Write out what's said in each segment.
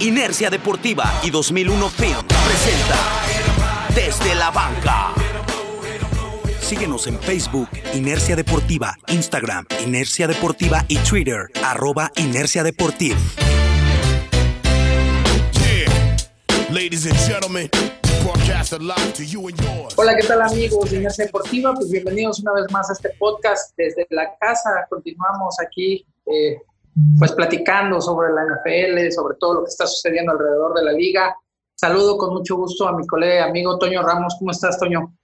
Inercia Deportiva y 2001 Film presenta Desde la Banca. Síguenos en Facebook, Inercia Deportiva, Instagram, Inercia Deportiva y Twitter, arroba Inercia Deportiva. Hola, ¿qué tal amigos de Inercia Deportiva? Pues bienvenidos una vez más a este podcast desde la casa. Continuamos aquí eh, pues platicando sobre la NFL, sobre todo lo que está sucediendo alrededor de la liga. Saludo con mucho gusto a mi colega y amigo Toño Ramos. ¿Cómo estás, Toño?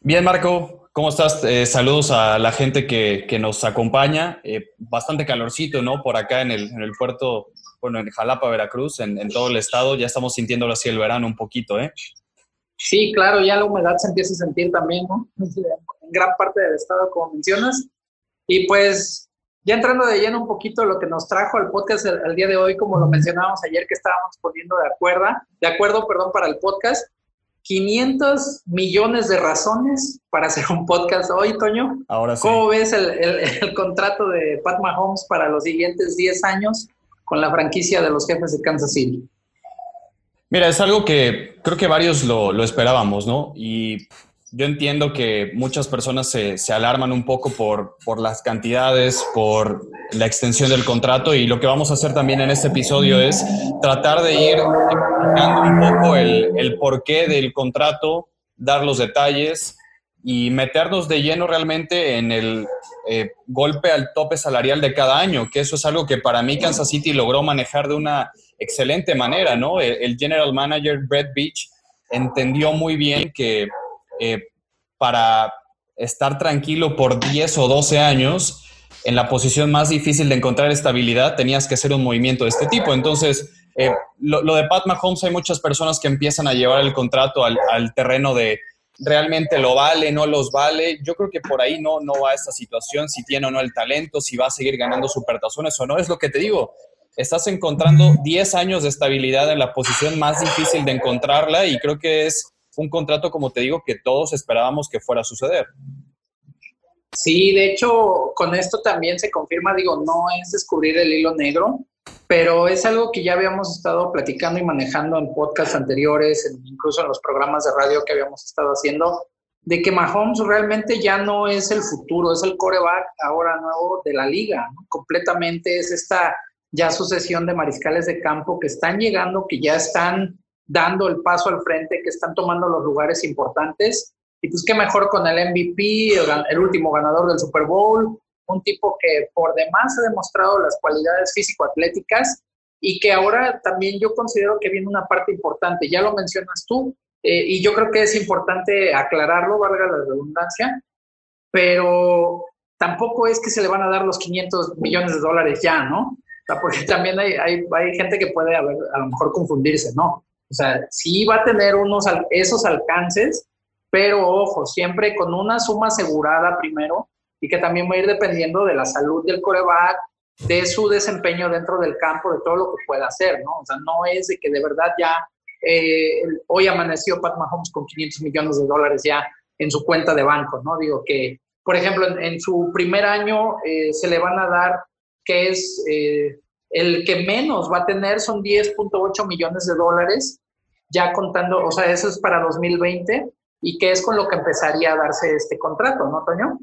Bien, Marco. ¿Cómo estás? Eh, saludos a la gente que, nos acompaña. Eh, bastante calorcito, ¿no? Por acá en el, en el puerto, bueno, en Jalapa, Veracruz, en, en, todo el estado. Ya estamos sintiéndolo así el verano un poquito, ¿eh? Sí, claro, ya la humedad se empieza a sentir también, ¿no? En gran parte del estado, como mencionas. Y pues ya entrando de lleno un poquito lo que nos trajo al podcast el, día de hoy, como lo mencionábamos ayer que estábamos poniendo de acuerdo, de acuerdo, perdón, para el podcast, 500 millones de razones para hacer un podcast hoy, Toño. Ahora sí. ¿Cómo ves el, el, contrato de Pat Mahomes para los siguientes 10 años con la franquicia de los jefes de Kansas City? Mira, es algo que creo que varios lo, lo esperábamos, ¿no? Y yo entiendo que muchas personas se, se alarman un poco por, por, las cantidades, por la extensión del contrato y lo que vamos a hacer también en este episodio es tratar de ir explicando un poco el, el porqué del contrato, dar los detalles y meternos de lleno realmente en el eh, golpe al tope salarial de cada año, que eso es algo que para mí Kansas City logró manejar de una excelente manera, ¿no? El, el general manager Brett Beach entendió muy bien que eh, para estar tranquilo por 10 o 12 años, en la posición más difícil de encontrar estabilidad, tenías que hacer un movimiento de este tipo. Entonces, eh, lo, de Pat Mahomes, hay muchas personas que empiezan a llevar el contrato al, terreno de realmente lo vale, no los vale. Yo creo que por ahí no, no va esta situación, si tiene o no el talento, si va a seguir ganando supertazones o no. Es lo que te digo. Estás encontrando 10 años de estabilidad en la posición más difícil de encontrarla y creo que es un contrato, como te digo, que todos esperábamos que fuera a suceder. Sí, de hecho, con esto también se confirma, digo, no es descubrir el hilo negro, pero es algo que ya habíamos estado platicando y manejando en podcasts anteriores, incluso en los programas de radio que habíamos estado haciendo, de que Mahomes realmente ya no es el futuro, es el coreback ahora nuevo de la liga, completamente es esta ya sucesión de mariscales de campo que están llegando, que ya están dando el paso al frente, que están tomando los lugares importantes. Y pues qué mejor con el MVP, el, último ganador del Super Bowl, un tipo que por demás ha demostrado las cualidades físico-atléticas y que ahora también yo considero que viene una parte importante, ya lo mencionas tú, eh, y yo creo que es importante aclararlo, valga la redundancia, pero tampoco es que se le van a dar los 500 millones de dólares ya, ¿no? porque también hay, hay, hay gente que puede a lo mejor confundirse, ¿no? O sea, sí va a tener unos, esos alcances, pero ojo, siempre con una suma asegurada primero y que también va a ir dependiendo de la salud del coreback, de su desempeño dentro del campo, de todo lo que pueda hacer, ¿no? O sea, no es de que de verdad ya eh, hoy amaneció Pat Mahomes con 500 millones de dólares ya en su cuenta de banco, ¿no? Digo que, por ejemplo, en, su primer año eh, se le van a dar, que es eh, el que menos va a tener, son 10.8 millones de dólares ya contando, o sea, eso es para 2020 y que es con lo que empezaría a darse este contrato, ¿no, Toño?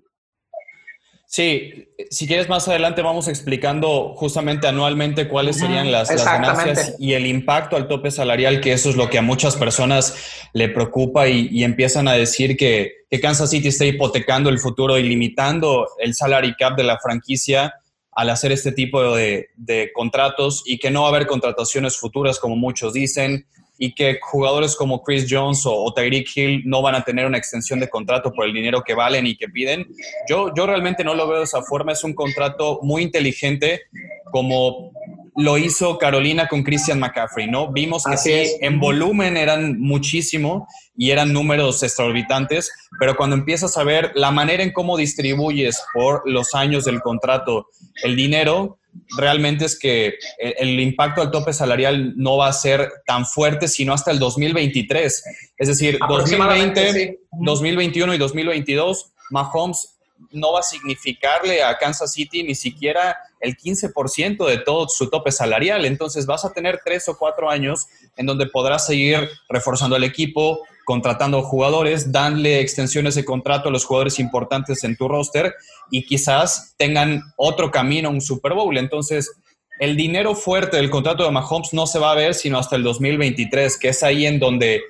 Sí, si quieres más adelante vamos explicando justamente anualmente cuáles serían las, ganancias y el impacto al tope salarial, que eso es lo que a muchas personas le preocupa y, empiezan a decir que, Kansas City está hipotecando el futuro y limitando el salary cap de la franquicia al hacer este tipo de, de contratos y que no va a haber contrataciones futuras como muchos dicen y que jugadores como Chris Jones o, Tyreek Hill no van a tener una extensión de contrato por el dinero que valen y que piden. Yo, yo realmente no lo veo de esa forma. Es un contrato muy inteligente como lo hizo Carolina con Christian McCaffrey, ¿no? Vimos que sí, en volumen eran muchísimo y eran números extraorbitantes, pero cuando empiezas a ver la manera en cómo distribuyes por los años del contrato el dinero, realmente es que el impacto al tope salarial no va a ser tan fuerte sino hasta el 2023. Es decir, 2020, 2021 y 2022, Mahomes no va a significarle a Kansas City ni siquiera el 15% de todo su tope salarial. Entonces vas a tener tres o cuatro años en donde podrás seguir reforzando el equipo, contratando jugadores, darle extensiones de contrato a los jugadores importantes en tu roster y quizás tengan otro camino un Super Bowl. Entonces, el dinero fuerte del contrato de Mahomes no se va a ver sino hasta el 2023, que es ahí en donde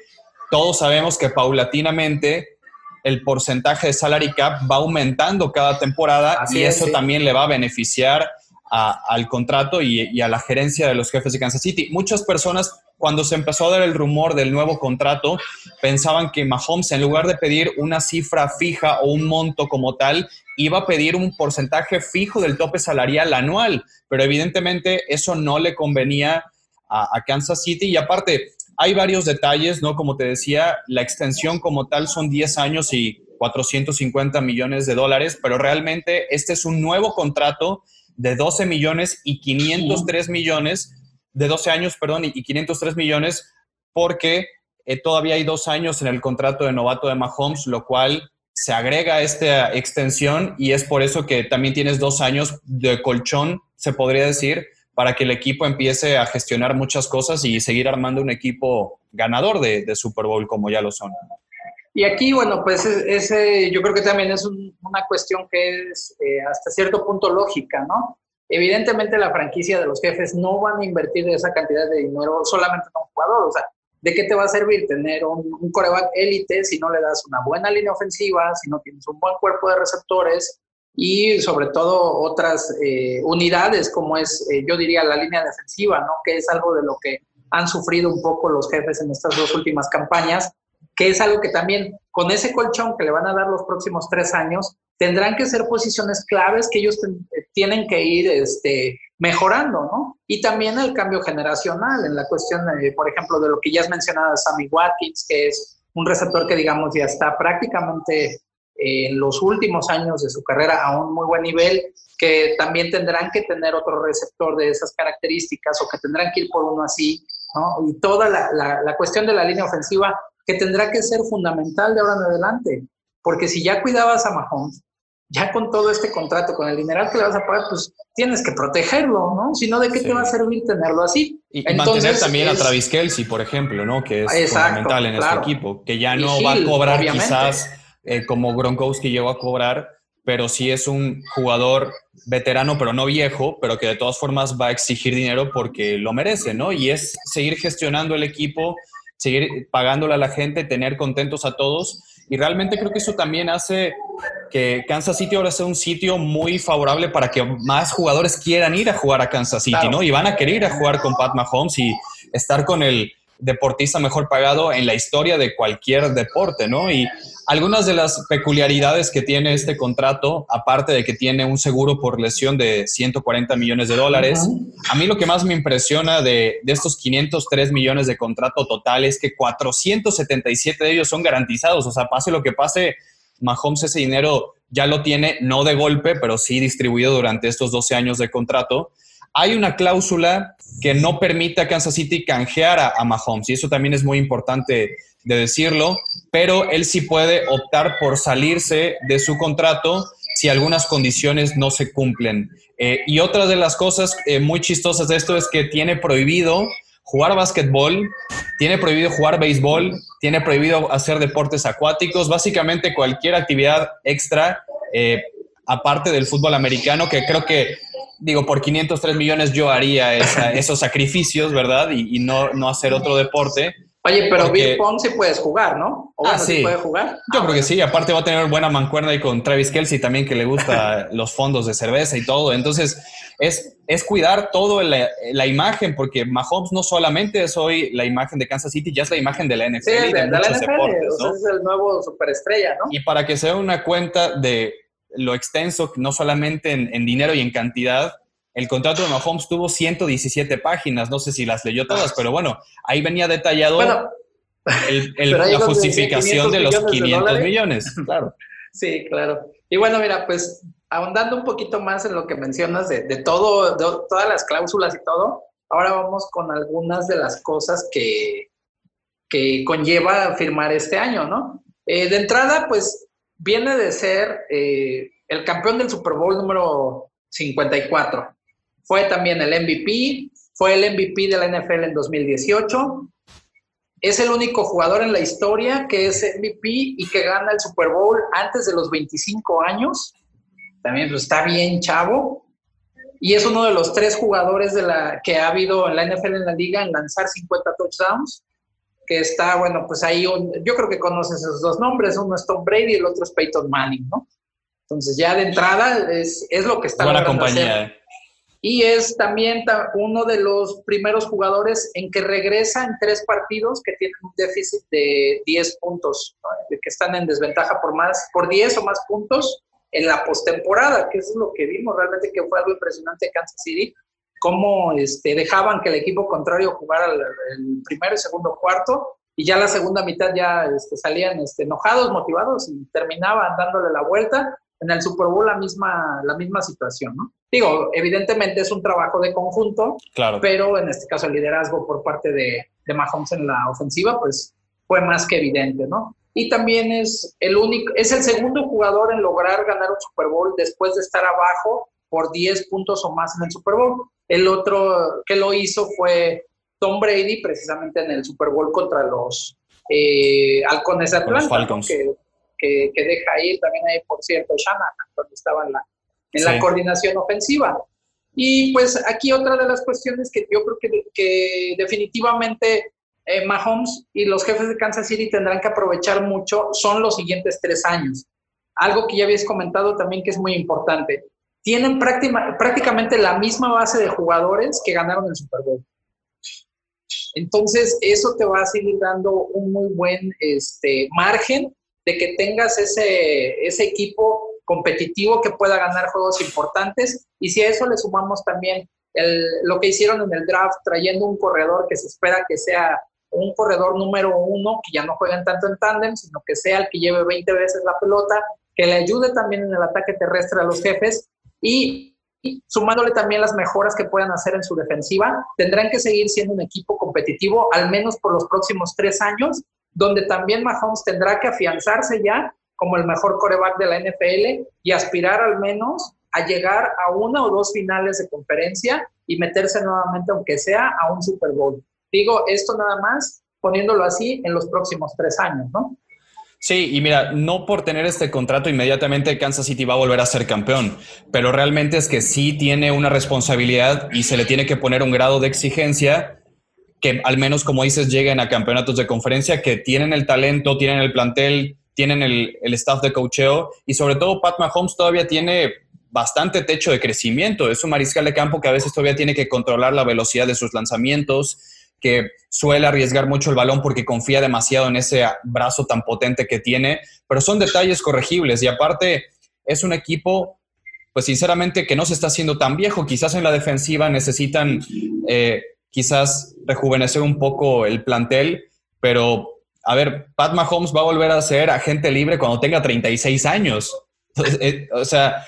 todos sabemos que paulatinamente el porcentaje de salary cap va aumentando cada temporada y eso también le va a beneficiar al contrato y, a la gerencia de los jefes de Kansas City. Muchas personas, cuando se empezó a dar el rumor del nuevo contrato, pensaban que Mahomes, en lugar de pedir una cifra fija o un monto como tal, iba a pedir un porcentaje fijo del tope salarial anual, pero evidentemente eso no le convenía a, a Kansas City y aparte, hay varios detalles, ¿no? Como te decía, la extensión como tal son 10 años y 450 millones de dólares, pero realmente este es un nuevo contrato de 12 millones y 503 millones, de 12 años, perdón, y 503 millones, porque eh, todavía hay dos años en el contrato de novato de Mahomes, lo cual se agrega a esta extensión y es por eso que también tienes dos años de colchón, se podría decir, para que el equipo empiece a gestionar muchas cosas y seguir armando un equipo ganador de, Super Bowl como ya lo son. Y aquí, bueno, pues ese, yo creo que también es una cuestión que es eh, hasta cierto punto lógica, ¿no? Evidentemente la franquicia de los jefes no van a invertir esa cantidad de dinero solamente en un jugador, o sea, ¿de qué te va a servir tener un, un coreback élite si no le das una buena línea ofensiva, si no tienes un buen cuerpo de receptores, y sobre todo otras eh, unidades como es, eh, yo diría, la línea defensiva, ¿no? que es algo de lo que han sufrido un poco los jefes en estas dos últimas campañas, que es algo que también con ese colchón que le van a dar los próximos tres años, tendrán que ser posiciones claves que ellos tienen que ir este, mejorando, ¿no? Y también el cambio generacional en la cuestión, por ejemplo, de lo que ya has mencionado, Sammy Watkins, que es un receptor que, digamos, ya está prácticamente en los últimos años de su carrera a un muy buen nivel, que también tendrán que tener otro receptor de esas características o que tendrán que ir por uno así, ¿no? Y toda la, la, cuestión de la línea ofensiva que tendrá que ser fundamental de ahora en adelante, porque si ya cuidabas a Mahomes, ya con todo este contrato, con el dineral que le vas a pagar, pues tienes que protegerlo, ¿no? Si no, ¿de qué te va a servir tenerlo así? Y, mantener también a Travis Kelsey, por ejemplo, ¿no? Que es fundamental en este equipo, que ya no va a cobrar quizás eh, como Gronkowski llegó a cobrar, pero sí es un jugador veterano, pero no viejo, pero que de todas formas va a exigir dinero porque lo merece, ¿no? Y es seguir gestionando el equipo, seguir pagándole a la gente, tener contentos a todos. Y realmente creo que eso también hace que Kansas City ahora sea un sitio muy favorable para que más jugadores quieran ir a jugar a Kansas City, ¿no? Y van a querer ir a jugar con Pat Mahomes y estar con el deportista mejor pagado en la historia de cualquier deporte, ¿no? Y algunas de las peculiaridades que tiene este contrato, aparte de que tiene un seguro por lesión de 140 millones de dólares, a mí lo que más me impresiona de, de, estos 503 millones de contrato total es que 477 de ellos son garantizados, o sea, pase lo que pase, Mahomes ese dinero ya lo tiene, no de golpe, pero sí distribuido durante estos 12 años de contrato. Hay una cláusula que no permite a Kansas City canjear a, Mahomes y eso también es muy importante de decirlo, pero él sí puede optar por salirse de su contrato si algunas condiciones no se cumplen. Eh, y otra de las cosas eh, muy chistosas de esto es que tiene prohibido jugar básquetbol, tiene prohibido jugar béisbol, tiene prohibido hacer deportes acuáticos, básicamente cualquier actividad extra, eh, aparte del fútbol americano, que creo que digo, por 503 millones yo haría esos sacrificios, ¿verdad? Y, no, no hacer otro deporte. Oye, pero Bill Pong sí puedes jugar, ¿no? ¿O ah, sí. puede jugar? Yo creo que sí. Aparte va a tener buena mancuerna ahí con Travis Kelsey también, que le gusta los fondos de cerveza y todo. Entonces, es, es cuidar todo la, la, imagen, porque Mahomes no solamente es hoy la imagen de Kansas City, ya es la imagen de la NFL sí, de, la NFL, es el nuevo superestrella, ¿no? Y para que se una cuenta de lo extenso, no solamente en, dinero y en cantidad. El contrato de Mahomes tuvo 117 páginas, no sé si las leyó todas, pero bueno, ahí venía detallado la justificación de los 500 millones. Claro. Sí, claro. Y bueno, mira, pues ahondando un poquito más en lo que mencionas de, todo, de todas las cláusulas y todo, ahora vamos con algunas de las cosas que, que conlleva firmar este año, ¿no? Eh, de entrada, pues viene de ser eh, el campeón del Super Bowl número 54. Fue también el MVP, fue el MVP de la NFL en 2018. Es el único jugador en la historia que es MVP y que gana el Super Bowl antes de los 25 años. También pues, está bien chavo. Y es uno de los tres jugadores de la, que ha habido en la NFL en la liga en lanzar 50 touchdowns. Que está, bueno, pues ahí yo creo que conoces esos dos nombres. Uno es Tom Brady y el otro es Peyton Manning, ¿no? Entonces ya de entrada es, es lo que está Buena compañía. Eh. Y es también uno de los primeros jugadores en que regresa en tres partidos que tienen un déficit de 10 puntos, de que están en desventaja por más, por 10 o más puntos en la postemporada, que es lo que vimos realmente que fue algo impresionante de Kansas City, cómo este, dejaban que el equipo contrario jugara el, el primero y segundo cuarto y ya la segunda mitad ya este, salían este, enojados, motivados y terminaban dándole la vuelta en el Super Bowl la misma, la misma situación, ¿no? Digo, evidentemente es un trabajo de conjunto, claro. pero en este caso el liderazgo por parte de, de Mahomes en la ofensiva, pues fue más que evidente, ¿no? Y también es el único, es el segundo jugador en lograr ganar un Super Bowl después de estar abajo por 10 puntos o más en el Super Bowl. El otro que lo hizo fue Tom Brady, precisamente en el Super Bowl contra los eh, Halcones de Atlanta, que que, deja ir también ahí, por cierto, Shanahan, cuando estaba en la, en la coordinación ofensiva. Y pues aquí otra de las cuestiones que yo creo que, que definitivamente eh, Mahomes y los jefes de Kansas City tendrán que aprovechar mucho son los siguientes tres años. Algo que ya habías comentado también que es muy importante. Tienen prácticamente la misma base de jugadores que ganaron el Super Bowl. Entonces, eso te va a seguir dando un muy buen este, margen de que tengas ese, ese equipo competitivo que pueda ganar juegos importantes. Y si a eso le sumamos también el, lo que hicieron en el draft, trayendo un corredor que se espera que sea un corredor número uno, que ya no jueguen tanto en tándem, sino que sea el que lleve 20 veces la pelota, que le ayude también en el ataque terrestre a los jefes y, y sumándole también las mejoras que puedan hacer en su defensiva, tendrán que seguir siendo un equipo competitivo, al menos por los próximos tres años, donde también Mahomes tendrá que afianzarse ya como el mejor coreback de la NFL y aspirar al menos a llegar a una o dos finales de conferencia y meterse nuevamente, aunque sea, a un Super Bowl. Digo esto nada más poniéndolo así en los próximos tres años, ¿no? Sí, y mira, no por tener este contrato inmediatamente Kansas City va a volver a ser campeón, pero realmente es que sí tiene una responsabilidad y se le tiene que poner un grado de exigencia que al menos, como dices, lleguen a campeonatos de conferencia, que tienen el talento, tienen el plantel, tienen el, staff de cocheo y sobre todo Pat Mahomes todavía tiene bastante techo de crecimiento. Es un mariscal de campo que a veces todavía tiene que controlar la velocidad de sus lanzamientos, que suele arriesgar mucho el balón porque confía demasiado en ese brazo tan potente que tiene, pero son detalles corregibles y aparte es un equipo, pues sinceramente, que no se está haciendo tan viejo. Quizás en la defensiva necesitan eh, quizás rejuvenecer un poco el plantel, pero a ver, Pat Mahomes va a volver a ser agente libre cuando tenga 36 años. Eh, o sea,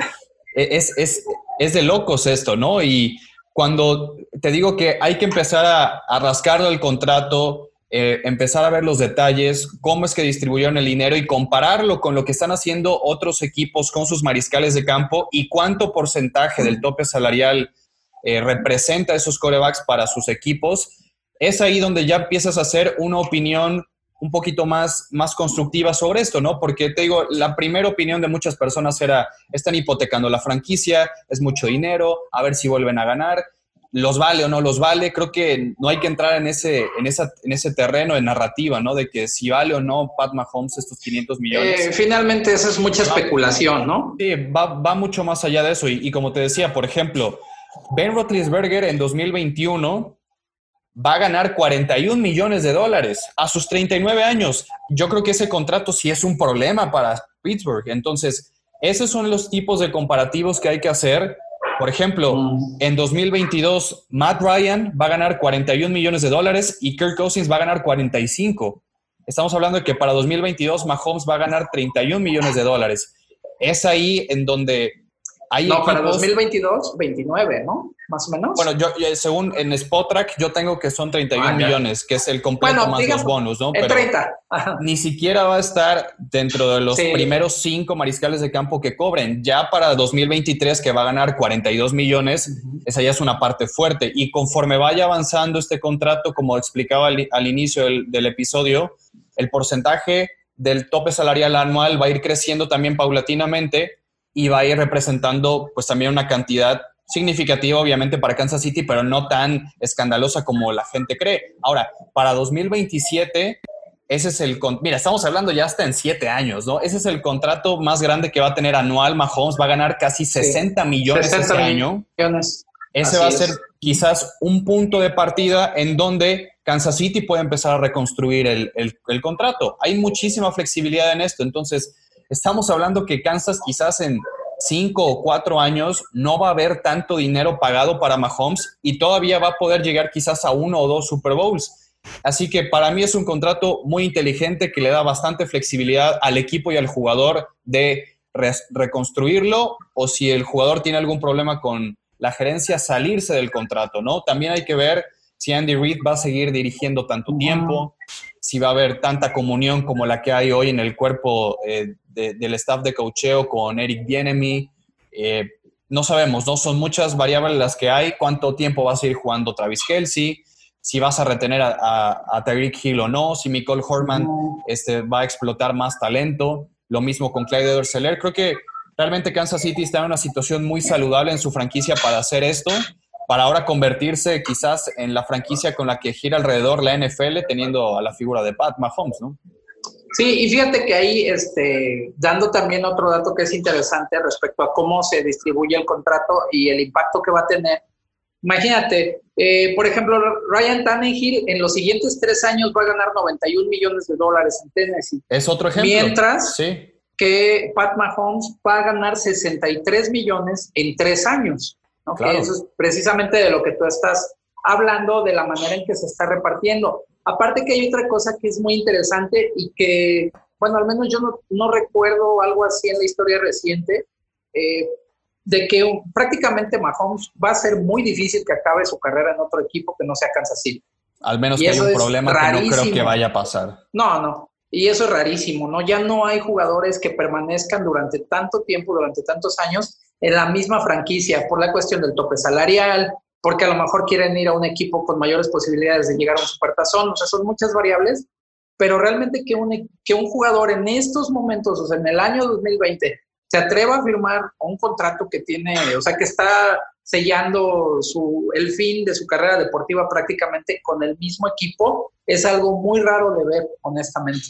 e, es, es, es, de locos esto, ¿no? Y cuando te digo que hay que empezar a, a rascarlo el contrato, eh, empezar a ver los detalles, cómo es que distribuyeron el dinero y compararlo con lo que están haciendo otros equipos con sus mariscales de campo y cuánto porcentaje del tope salarial eh, representa esos corebacks para sus equipos, es ahí donde ya empiezas a hacer una opinión un poquito más, más constructiva sobre esto, ¿no? Porque te digo, la primera opinión de muchas personas era, están hipotecando la franquicia, es mucho dinero, a ver si vuelven a ganar, los vale o no los vale, creo que no hay que entrar en ese, en esa, en ese terreno de narrativa, ¿no? De que si vale o no Pat Mahomes estos 500 millones. Eh, finalmente eso es mucha especulación, ¿no? Sí, va, va, mucho más allá de eso. Y, y como te decía, por ejemplo, Ben Roethlisberger en 2021 va a ganar 41 millones de dólares a sus 39 años. Yo creo que ese contrato sí es un problema para Pittsburgh. Entonces, esos son los tipos de comparativos que hay que hacer. Por ejemplo, mm. en 2022, Matt Ryan va a ganar 41 millones de dólares y Kirk Cousins va a ganar 45. Estamos hablando de que para 2022 Mahomes va a ganar 31 millones de dólares. Es ahí en donde Hay no, para 2022, 29, ¿no? Más o menos. Bueno, yo, según en Spotrack, yo tengo que son 31 ah, millones, que es el completo más los bonus, ¿no? Pero 30. ni siquiera va a estar dentro de los primeros cinco mariscales de campo que cobren. Ya para 2023, que va a ganar 42 millones, esa ya es una parte fuerte. Y conforme vaya avanzando este contrato, como explicaba al, inicio del, del episodio, el porcentaje del tope salarial anual va a ir creciendo también paulatinamente y va a ir representando pues también una cantidad significativa obviamente para Kansas City, pero no tan escandalosa como la gente cree. Ahora, para 2027, ese es el... Mira, estamos hablando ya hasta en siete años, ¿no? Ese es el contrato más grande que va a tener anual Mahomes, va a ganar casi 60 millones este año. Ese va a ser quizás un punto de partida en donde Kansas City puede empezar a reconstruir el, el contrato. Hay muchísima flexibilidad en esto, entonces estamos hablando que Kansas quizás en cinco o cuatro años no va a haber tanto dinero pagado para Mahomes y todavía va a poder llegar quizás a uno o dos Super Bowls. Así que para mí es un contrato muy inteligente que le da bastante flexibilidad al equipo y al jugador de reconstruirlo o si el jugador tiene algún problema con la gerencia, salirse del contrato, ¿no? También hay que ver si Andy Reid va a seguir dirigiendo tanto tiempo, si va a haber tanta comunión como la que hay hoy en el cuerpo eh, del staff de cocheo con Eric Bienemy. Eh, no sabemos, ¿no? Son muchas variables las que hay. ¿Cuánto tiempo va a seguir jugando Travis Kelsey? Si vas a retener a, a, Hill o no. Si Nicole Horman este, va a explotar más talento. Lo mismo con Clyde Edwards-Seller. Creo que realmente Kansas City está en una situación muy saludable en su franquicia para hacer esto para ahora convertirse quizás en la franquicia con la que gira alrededor la NFL, teniendo a la figura de Pat Mahomes, ¿no? Sí, y fíjate que ahí, este, dando también otro dato que es interesante respecto a cómo se distribuye el contrato y el impacto que va a tener. Imagínate, eh, por ejemplo, Ryan Tannehill en los siguientes tres años va a ganar 91 millones de dólares en Tennessee. Es otro ejemplo. Mientras que Pat Mahomes va a ganar 63 millones en tres años. ¿No? eso es precisamente de lo que tú estás hablando, de la manera en que se está repartiendo. Aparte que hay otra cosa que es muy interesante y que, bueno, al menos yo no, recuerdo algo así en la historia reciente, eh, de que prácticamente Mahomes va a ser muy difícil que acabe su carrera en otro equipo que no sea Kansas City. Al menos que haya un problema que no creo que vaya a pasar. No, no. Y eso es rarísimo, ¿no? Ya no hay jugadores que permanezcan durante tanto tiempo, durante tantos años en la misma franquicia por la cuestión del tope salarial, porque a lo mejor quieren ir a un equipo con mayores posibilidades de llegar a un supertazón, o sea, son muchas variables, pero realmente que un, que un jugador en estos momentos, o sea, en el año 2020, se atreva a firmar un contrato que tiene, o sea, que está sellando su, el fin de su carrera deportiva prácticamente con el mismo equipo, es algo muy raro de ver, honestamente.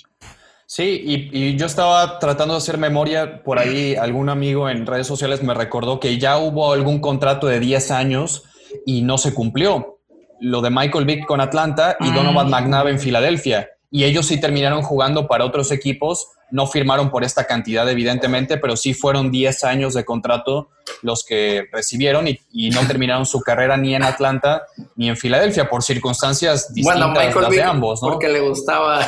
Sí, y, yo estaba tratando de hacer memoria, por ahí algún amigo en redes sociales me recordó que ya hubo algún contrato de 10 años y no se cumplió. Lo de Michael Vick con Atlanta y Donovan mm. McNabb en Filadelfia. Y ellos sí terminaron jugando para otros equipos, no firmaron por esta cantidad evidentemente, pero sí fueron 10 años de contrato los que recibieron y, no terminaron su carrera ni en Atlanta ni en Filadelfia por circunstancias distintas de ambos. ¿no? Porque le gustaba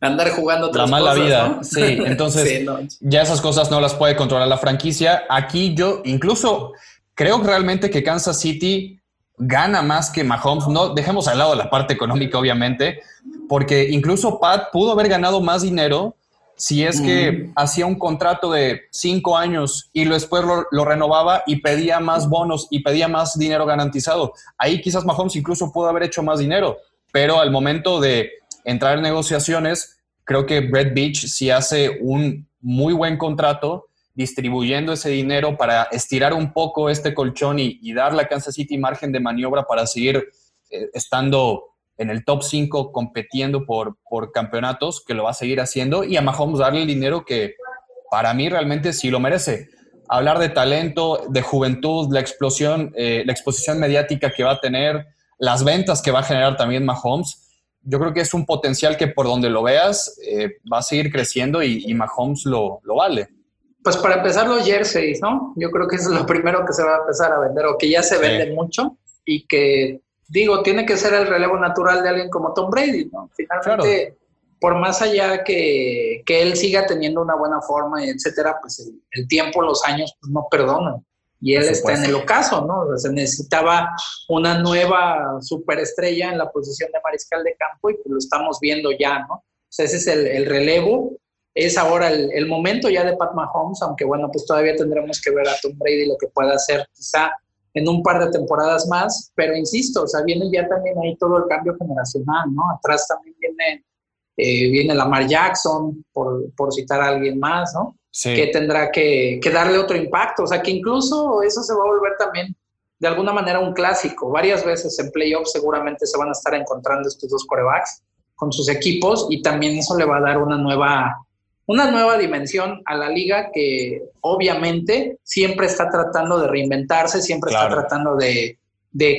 andar jugando otras La mala vida, sí. Entonces, ya esas cosas no las puede controlar la franquicia. Aquí yo incluso creo realmente que Kansas City gana más que Mahomes. No dejemos al lado la parte económica, obviamente, porque incluso Pat pudo haber ganado más dinero si es que hacía un contrato de cinco años y después lo, lo, renovaba y pedía más bonos y pedía más dinero garantizado. Ahí quizás Mahomes incluso pudo haber hecho más dinero, pero al momento de entrar en negociaciones, creo que Brett Beach sí hace un muy buen contrato distribuyendo ese dinero para estirar un poco este colchón y, darle a Kansas City margen de maniobra para seguir eh, estando en el top 5 compitiendo por, por campeonatos, que lo va a seguir haciendo, y a Mahomes darle el dinero que para mí realmente sí lo merece. Hablar de talento, de juventud, la explosión, eh, la exposición mediática que va a tener, las ventas que va a generar también Mahomes, yo creo que es un potencial que por donde lo veas eh, va a seguir creciendo y, Mahomes lo, lo, vale. Pues para empezar los jerseys, ¿no? Yo creo que eso es lo primero que se va a empezar a vender o que ya se vende mucho y que, digo, tiene que ser el relevo natural de alguien como Tom Brady, ¿no? Finalmente, por más allá que, que él siga teniendo una buena forma, etcétera, pues el, tiempo, los años, pues no perdonan. Y él está en el ocaso, ¿no? se necesitaba una nueva superestrella en la posición de mariscal de campo y pues lo estamos viendo ya, ¿no? ese es el, el relevo. Es ahora el, el, momento ya de Pat Mahomes, aunque bueno, pues todavía tendremos que ver a Tom Brady lo que pueda hacer quizá en un par de temporadas más, pero insisto, o sea, viene ya también ahí todo el cambio generacional, ¿no? Atrás también viene, eh, viene Lamar Jackson, por, por, citar a alguien más, ¿no? Sí. Que tendrá que, que, darle otro impacto, o sea, que incluso eso se va a volver también de alguna manera un clásico. Varias veces en playoffs seguramente se van a estar encontrando estos dos corebacks con sus equipos y también eso le va a dar una nueva una nueva dimensión a la liga que obviamente siempre está tratando de reinventarse, siempre está tratando de,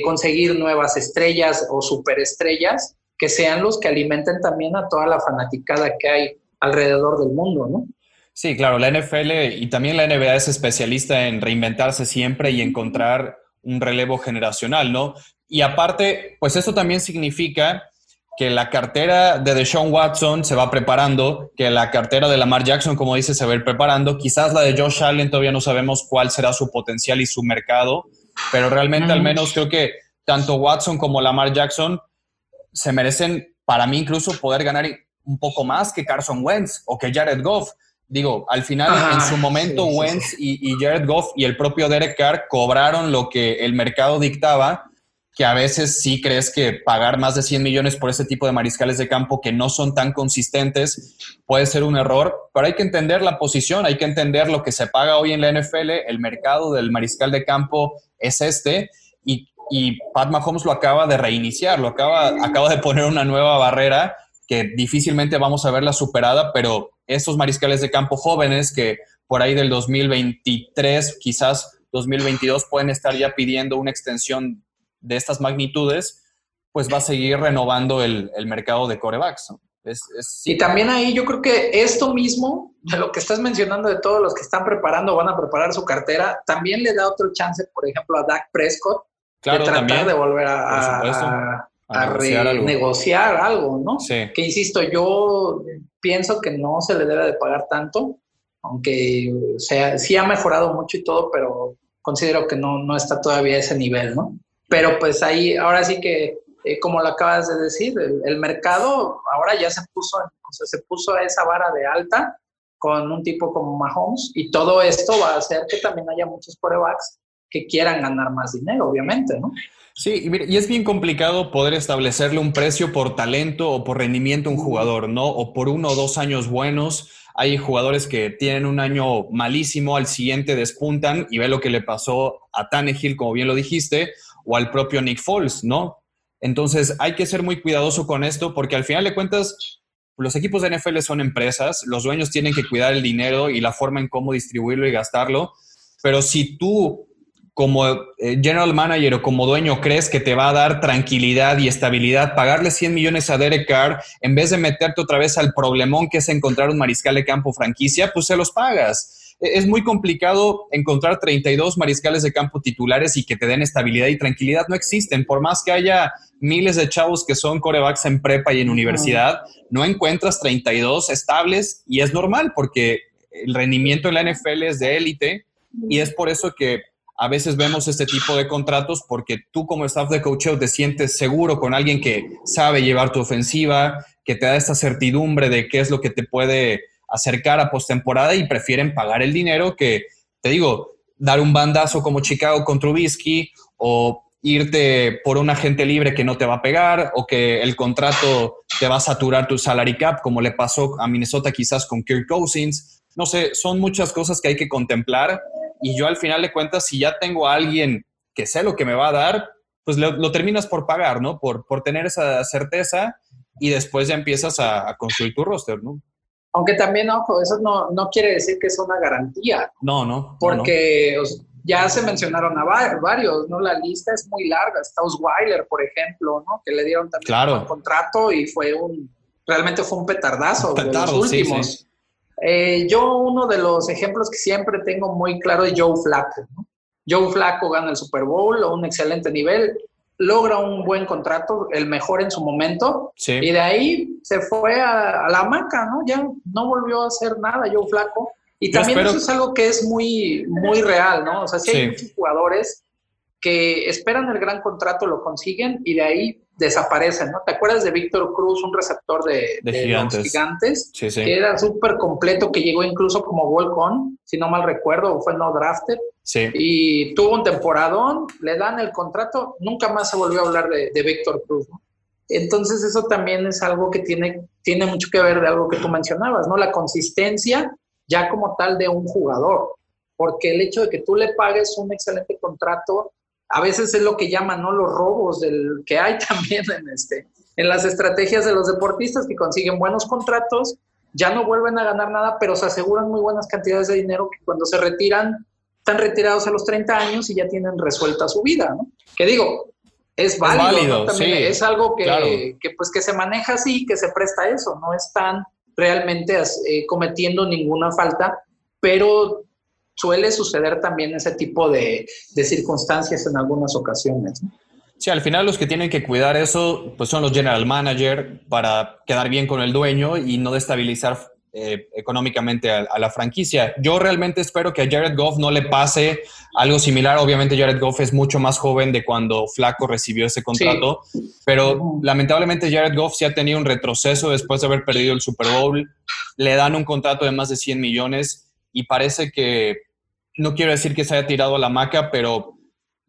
conseguir nuevas estrellas o superestrellas que sean los que alimenten también a toda la fanaticada que hay alrededor del mundo, ¿no? Sí, claro, la NFL y también la NBA es especialista en reinventarse siempre y encontrar un relevo generacional, ¿no? Y aparte, pues eso también significa que la cartera de Deshaun Watson se va preparando, que la cartera de Lamar Jackson, como dice, se va a ir preparando. Quizás la de Josh Allen todavía no sabemos cuál será su potencial y su mercado, pero realmente al menos creo que tanto Watson como Lamar Jackson se merecen, para mí incluso, poder ganar un poco más que Carson Wentz o que Jared Goff. Digo, al final, en su momento, Wentz Y, y Jared Goff y el propio Derek Carr cobraron lo que el mercado dictaba que a veces sí crees que pagar más de 100 millones por ese tipo de mariscales de campo que no son tan consistentes puede ser un error, pero hay que entender la posición, hay que entender lo que se paga hoy en la NFL, el mercado del mariscal de campo es este y, y Pat Mahomes lo acaba de reiniciar, lo acaba, acaba de poner una nueva barrera que difícilmente vamos a verla superada, pero esos mariscales de campo jóvenes que por ahí del 2023, quizás 2022 pueden estar ya pidiendo una extensión de estas magnitudes, pues va a seguir renovando el, mercado de corebacks. Y también ahí yo creo que esto mismo, de lo que estás mencionando de todos los que están preparando, van a preparar su cartera, también le da otro chance, por ejemplo, a Dak Prescott, de tratar de volver a, a, renegociar algo, ¿no? Que insisto, yo pienso que no se le debe de pagar tanto, aunque sea, sí ha mejorado mucho y todo, pero considero que no, no está todavía a ese nivel, ¿no? Pero pues ahí, ahora sí que, eh, como lo acabas de decir, el, mercado ahora ya se puso, o sea, se puso a esa vara de alta con un tipo como Mahomes y todo esto va a hacer que también haya muchos corebacks que quieran ganar más dinero, obviamente, ¿no? Sí, y, es bien complicado poder establecerle un precio por talento o por rendimiento a un jugador, ¿no? O por uno o dos años buenos. Hay jugadores que tienen un año malísimo, al siguiente despuntan y ve lo que le pasó a Tannehill, como bien lo dijiste, o al propio Nick Foles, ¿no? Entonces hay que ser muy cuidadoso con esto porque al final de cuentas los equipos de NFL son empresas, los dueños tienen que cuidar el dinero y la forma en cómo distribuirlo y gastarlo, pero si tú como eh, general manager o como dueño crees que te va a dar tranquilidad y estabilidad pagarle 100 millones a Derek Carr en vez de meterte otra vez al problemón que es encontrar un mariscal de campo franquicia, pues se los pagas es muy complicado encontrar 32 mariscales de campo titulares y que te den estabilidad y tranquilidad. No existen. Por más que haya miles de chavos que son corebacks en prepa y en universidad, no encuentras 32 estables y es normal porque el rendimiento en la NFL es de élite y es por eso que a veces vemos este tipo de contratos porque tú como staff de coaching te sientes seguro con alguien que sabe llevar tu ofensiva, que te da esta certidumbre de qué es lo que te puede acercar a postemporada y prefieren pagar el dinero que, te digo, dar un bandazo como Chicago con Trubisky o irte por un agente libre que no te va a pegar o que el contrato te va a saturar tu salary cap, como le pasó a Minnesota quizás con Kirk Cousins. No sé, son muchas cosas que hay que contemplar y yo al final de cuentas, si ya tengo a alguien que sé lo que me va a dar, pues lo, terminas por pagar, ¿no? Por, por tener esa certeza y después ya empiezas a, a construir tu roster, ¿no? Aunque también, ojo, eso no, no quiere decir que es una garantía. No, no. Porque ya se mencionaron a varios, ¿no? La lista es muy larga. Está Osweiler, por ejemplo, ¿no? Que le dieron también un contrato y fue un, realmente fue un petardazo de los últimos. Eh, yo uno de los ejemplos que siempre tengo muy claro es Joe Flacco, ¿no? Joe Flacco gana el Super Bowl a un excelente nivel logra un buen contrato, el mejor en su momento, y de ahí se fue a, la hamaca, ¿no? Ya no volvió a hacer nada, yo flaco. Y también eso es algo que es muy, muy real, ¿no? O sea, si hay muchos jugadores que esperan el gran contrato, lo consiguen y de ahí desaparecen, ¿no? ¿Te acuerdas de Víctor Cruz, un receptor de, gigantes. gigantes sí, sí. Que era súper completo, que llegó incluso como walk-on, si no mal recuerdo, fue no drafted. Sí. Y tuvo un temporadón, le dan el contrato, nunca más se volvió a hablar de, de Víctor Cruz, ¿no? Entonces eso también es algo que tiene, tiene mucho que ver de algo que tú mencionabas, ¿no? La consistencia ya como tal de un jugador, porque el hecho de que tú le pagues un excelente contrato, a veces es lo que llaman, ¿no? Los robos del, que hay también en, este, en las estrategias de los deportistas que consiguen buenos contratos, ya no vuelven a ganar nada, pero se aseguran muy buenas cantidades de dinero que cuando se retiran, están retirados a los 30 años y ya tienen resuelta su vida, ¿no? Que digo, es válido, También es algo que, que, pues, que se maneja así, que se presta a eso, no están realmente eh, cometiendo ninguna falta, pero suele suceder también ese tipo de, circunstancias en algunas ocasiones. Sí, al final los que tienen que cuidar eso pues son los general manager para quedar bien con el dueño y no destabilizar eh, económicamente a, la franquicia. Yo realmente espero que a Jared Goff no le pase algo similar. Obviamente Jared Goff es mucho más joven de cuando Flaco recibió ese contrato, pero lamentablemente Jared Goff sí ha tenido un retroceso después de haber perdido el Super Bowl. Le dan un contrato de más de 100 millones y parece que, no quiero decir que se haya tirado a la maca, pero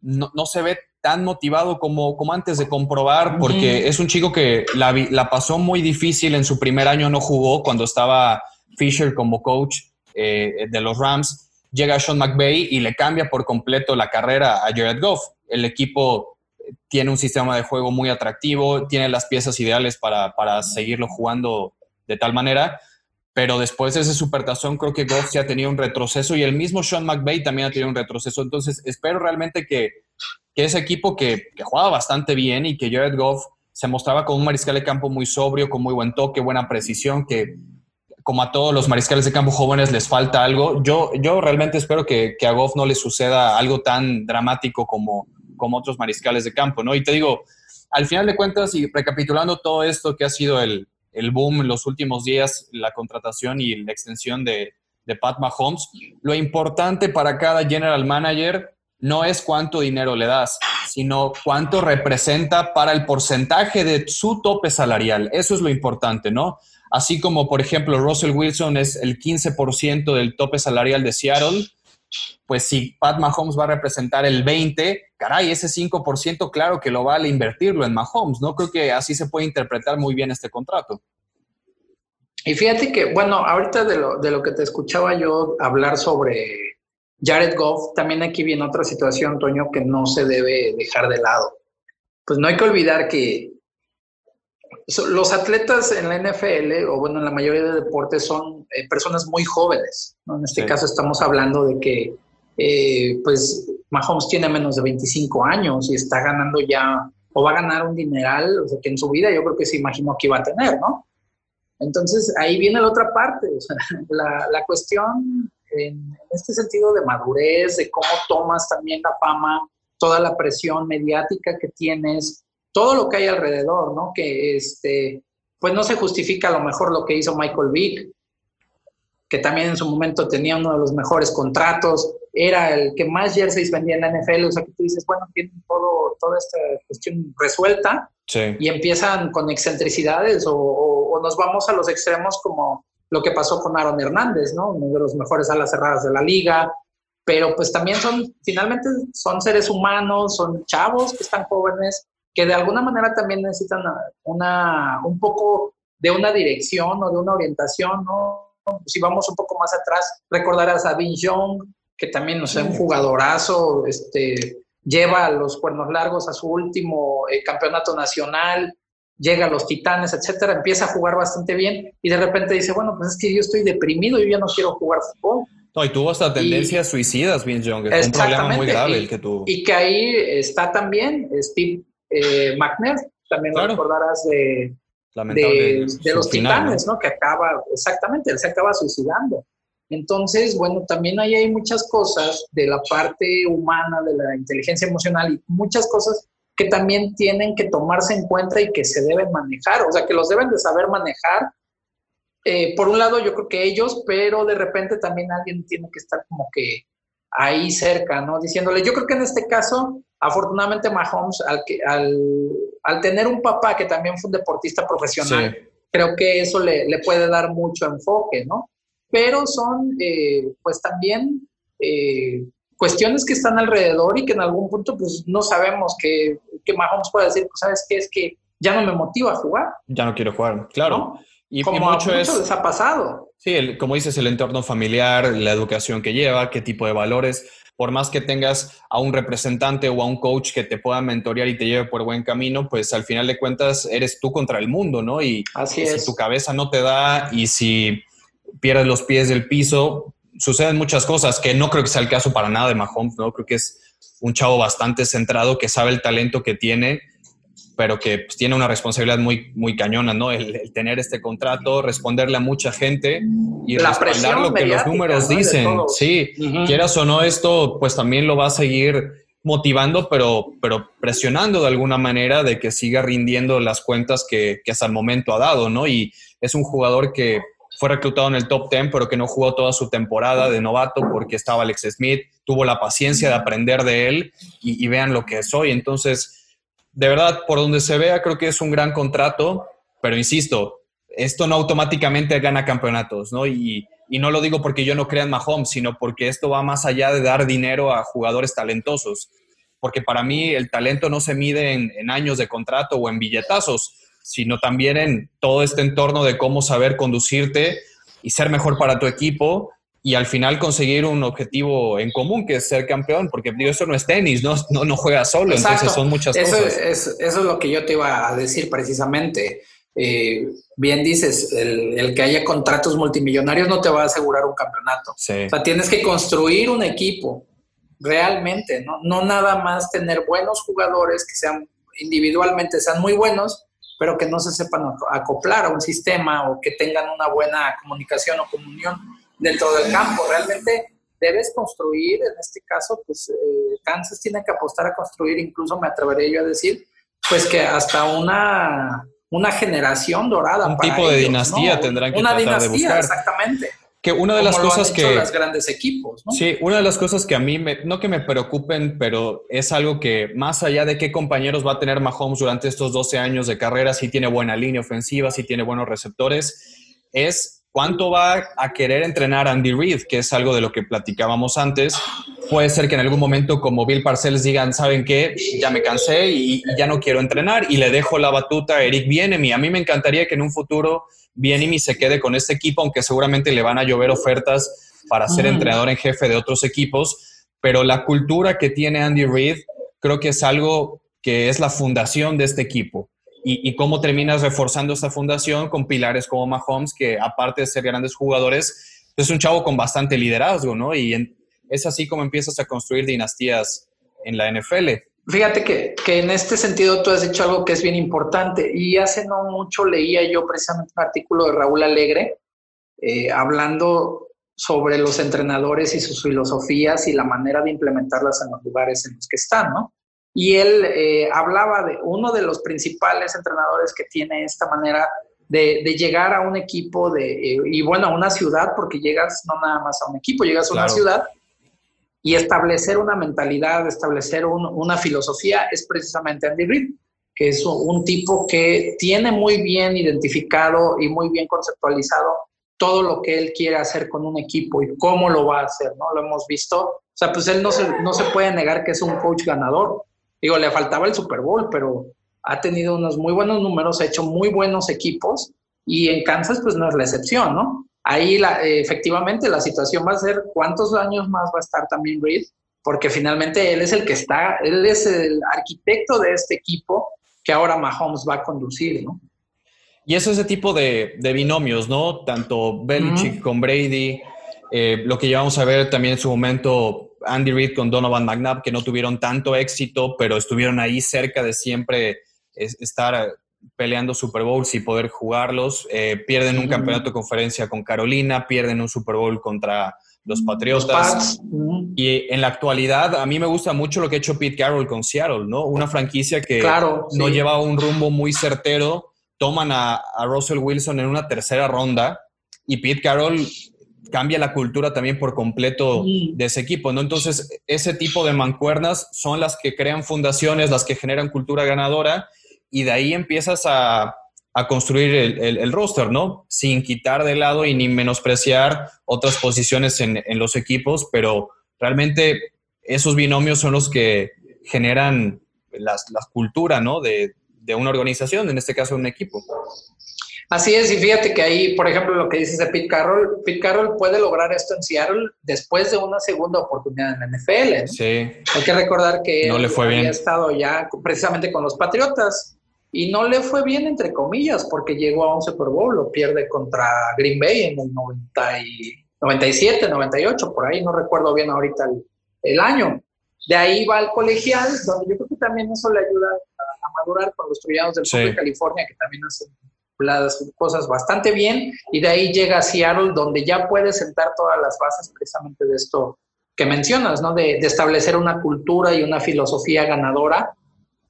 no, se ve tan motivado como, como antes de comprobar, porque es un chico que la, la, pasó muy difícil en su primer año, no jugó cuando estaba Fisher como coach eh, de los Rams. Llega Sean McVay y le cambia por completo la carrera a Jared Goff. El equipo tiene un sistema de juego muy atractivo, tiene las piezas ideales para, para seguirlo jugando de tal manera pero después de ese supertazón creo que Goff se ha tenido un retroceso y el mismo Sean McVay también ha tenido un retroceso. Entonces espero realmente que, que ese equipo que, que jugaba bastante bien y que Jared Goff se mostraba como un mariscal de campo muy sobrio, con muy buen toque, buena precisión, que como a todos los mariscales de campo jóvenes les falta algo. Yo, yo realmente espero que, que a Goff no le suceda algo tan dramático como, como otros mariscales de campo, ¿no? Y te digo, al final de cuentas, y recapitulando todo esto que ha sido el, el boom en los últimos días, la contratación y la extensión de, de Pat Mahomes, lo importante para cada general manager no es cuánto dinero le das, sino cuánto representa para el porcentaje de su tope salarial. Eso es lo importante, ¿no? Así como, por ejemplo, Russell Wilson es el 15% del tope salarial de Seattle, pues si Pat Mahomes va a representar el 20, caray, ese 5% claro que lo vale invertirlo en Mahomes, ¿no? Creo que así se puede interpretar muy bien este contrato. Y fíjate que, bueno, ahorita de lo, de lo que te escuchaba yo hablar sobre Jared Goff, también aquí viene otra situación, Toño, que no se debe dejar de lado. Pues no hay que olvidar que los atletas en la NFL, o bueno, en la mayoría de deportes, son eh, personas muy jóvenes. En este caso estamos hablando de que, eh, pues, Mahomes tiene menos de 25 años y está ganando ya, o va a ganar un dineral, o sea, que en su vida yo creo que se imaginó que iba a tener, ¿no? Entonces, ahí viene la otra parte, o sea, la, la cuestión en, en este sentido de madurez, de cómo tomas también la fama, toda la presión mediática que tienes, todo lo que hay alrededor, ¿no? Que este, pues no se justifica a lo mejor lo que hizo Michael Vick, que también en su momento tenía uno de los mejores contratos, era el que más jerseys vendía en la NFL, o sea que tú dices, bueno, tienen todo, toda esta cuestión resuelta y empiezan con excentricidades o, nos vamos a los extremos como lo que pasó con Aaron Hernández, ¿no? Uno de los mejores alas cerradas de la liga, pero pues también son, finalmente son seres humanos, son chavos que están jóvenes, que de alguna manera también necesitan una, un poco de una dirección o de una orientación, ¿no? Si vamos un poco más atrás, recordarás a Vin Young, que también, no sé, un jugadorazo, este, lleva a los cuernos largos a su último eh, campeonato nacional, llega a los titanes, etcétera, empieza a jugar bastante bien y de repente dice, bueno, pues es que yo estoy deprimido, yo ya no quiero jugar fútbol. No, y tuvo hasta tendencias suicidas, Vin Young, que un problema muy grave el que tuvo. Y que ahí está también Steve eh, también lo recordarás de, de, los titanes, ¿no? Que acaba, exactamente, él se acaba suicidando. Entonces, bueno, también ahí hay muchas cosas de la parte humana, de la inteligencia emocional y muchas cosas que también tienen que tomarse en cuenta y que se deben manejar, o sea, que los deben de saber manejar. Eh, por un lado, yo creo que ellos, pero de repente también alguien tiene que estar como que ahí cerca, ¿no? Diciéndole, yo creo que en este caso, afortunadamente Mahomes, al, que, al, al tener un papá que también fue un deportista profesional, creo que eso le, le, puede dar mucho enfoque, ¿no? Pero son, eh, pues también eh, cuestiones que están alrededor y que en algún punto pues no sabemos que, que Mahomes puede decir, pues sabes qué, es que ya no me motiva a jugar. Ya no quiero jugar, claro. Y, como mucho, les ha pasado. Sí, como dices, el entorno familiar, la educación que lleva, qué tipo de valores. Por más que tengas a un representante o a un coach que te pueda mentorear y te lleve por buen camino, pues al final de cuentas eres tú contra el mundo, ¿no? Y Así si tu cabeza no te da y si pierdes los pies del piso, suceden muchas cosas que no creo que sea el caso para nada de Mahomes, ¿no? Creo que es un chavo bastante centrado que sabe el talento que tiene, pero que pues, tiene una responsabilidad muy, muy cañona, ¿no? El, tener este contrato, responderle a mucha gente y La respaldar lo que los números dicen. Sí, quieras o no, esto pues también lo va a seguir motivando, pero, pero presionando de alguna manera de que siga rindiendo las cuentas que, que hasta el momento ha dado, ¿no? Y es un jugador que fue reclutado en el top 10, pero que no jugó toda su temporada de novato porque estaba Alex Smith, tuvo la paciencia de aprender de él y, vean lo que soy. Entonces, de verdad, por donde se vea, creo que es un gran contrato, pero insisto, esto no automáticamente gana campeonatos, ¿no? Y, no lo digo porque yo no crea en Mahomes, sino porque esto va más allá de dar dinero a jugadores talentosos. Porque para mí el talento no se mide en, en años de contrato o en billetazos sino también en todo este entorno de cómo saber conducirte y ser mejor para tu equipo y al final conseguir un objetivo en común, que es ser campeón, porque digo, eso no es tenis, no, no, no juegas solo, entonces son muchas eso cosas. Es, eso es lo que yo te iba a decir precisamente. Eh, bien dices, el, el, que haya contratos multimillonarios no te va a asegurar un campeonato. O sea, tienes que construir un equipo realmente, ¿no? No nada más tener buenos jugadores que sean individualmente sean muy buenos, pero que no se sepan acoplar a un sistema o que tengan una buena comunicación o comunión dentro del campo. Realmente debes construir, en este caso, pues eh, Kansas tiene que apostar a construir, incluso me atreveré yo a decir, pues que hasta una, una generación dorada. Un tipo de dinastía tendrán que una tratar de buscar. Exactamente que una de las cosas que los grandes equipos, ¿no? Sí, una de las cosas que a mí me, no que me preocupen, pero es algo que más allá de qué compañeros va a tener Mahomes durante estos 12 años de carrera, si tiene buena línea ofensiva, si tiene buenos receptores, es cuánto va a querer entrenar Andy Reid, que es algo de lo que platicábamos antes. Puede ser que en algún momento como Bill Parcells digan, ¿saben qué? Ya me cansé y, ya no quiero entrenar y le dejo la batuta a Eric Bienemi. A mí me encantaría que en un futuro Bienemi se quede con este equipo, aunque seguramente le van a llover ofertas para ser entrenador en jefe de otros equipos, pero la cultura que tiene Andy Reid creo que es algo que es la fundación de este equipo. Y, cómo terminas reforzando esta fundación con pilares como Mahomes, que aparte de ser grandes jugadores, es un chavo con bastante liderazgo, ¿no? Y es así como empiezas a construir dinastías en la NFL. Fíjate que, que, en este sentido tú has dicho algo que es bien importante y hace no mucho leía yo precisamente un artículo de Raúl Alegre eh, hablando sobre los entrenadores y sus filosofías y la manera de implementarlas en los lugares en los que están, ¿no? Y él eh, hablaba de uno de los principales entrenadores que tiene esta manera de, de llegar a un equipo de, eh, y bueno, a una ciudad, porque llegas no nada más a un equipo, llegas a una ciudad y establecer una mentalidad, establecer una filosofía es precisamente Andy Reid, que es un, tipo que tiene muy bien identificado y muy bien conceptualizado todo lo que él quiere hacer con un equipo y cómo lo va a hacer, ¿no? Lo hemos visto. O sea, pues él no se, no se puede negar que es un coach ganador. Digo, le faltaba el Super Bowl, pero ha tenido unos muy buenos números, ha hecho muy buenos equipos y en Kansas pues no es la excepción, ¿no? ahí la, efectivamente la situación va a ser cuántos años más va a estar también Reed, porque finalmente él es el que está, él es el arquitecto de este equipo que ahora Mahomes va a conducir, ¿no? Y es ese tipo de, binomios, ¿no? Tanto Belichick con Brady, eh, lo que llevamos a ver también en su momento Andy Reid con Donovan McNabb, que no tuvieron tanto éxito, pero estuvieron ahí cerca de siempre estar peleando Super Bowls y poder jugarlos. Eh, pierden un campeonato de conferencia con Carolina, pierden un Super Bowl contra los Patriotas. y en la actualidad, a mí me gusta mucho lo que ha hecho Pete Carroll con Seattle, ¿no? Una franquicia que no lleva un rumbo muy certero. Toman a, a Russell Wilson en una tercera ronda y Pete Carroll cambia la cultura también por completo de ese equipo, ¿no? Entonces, ese tipo de mancuernas son las que crean fundaciones, las que generan cultura ganadora y de ahí empiezas a, construir el, roster, ¿no? Sin quitar de lado y ni menospreciar otras posiciones en, los equipos, pero realmente esos binomios son los que generan la cultura, ¿no? De, de una organización, en este caso un equipo. Así es, y fíjate que ahí, por ejemplo, lo que dices de Pete Carroll, Pete Carroll puede lograr esto en Seattle después de una segunda oportunidad en la NFL. Sí. Hay que recordar que no le fue había bien. estado ya precisamente con los Patriotas y no le fue bien, entre comillas, porque llegó a un Super Bowl, lo pierde contra Green Bay en el 90 y 97, 98, por ahí, no recuerdo bien ahorita el, año. De ahí va al colegial, donde yo creo que también eso le ayuda a, madurar con los estudiantes del sur de California, que también hacen las cosas bastante bien y de ahí llega a Seattle donde ya puede sentar todas las bases precisamente de esto que mencionas, ¿no? De, establecer una cultura y una filosofía ganadora.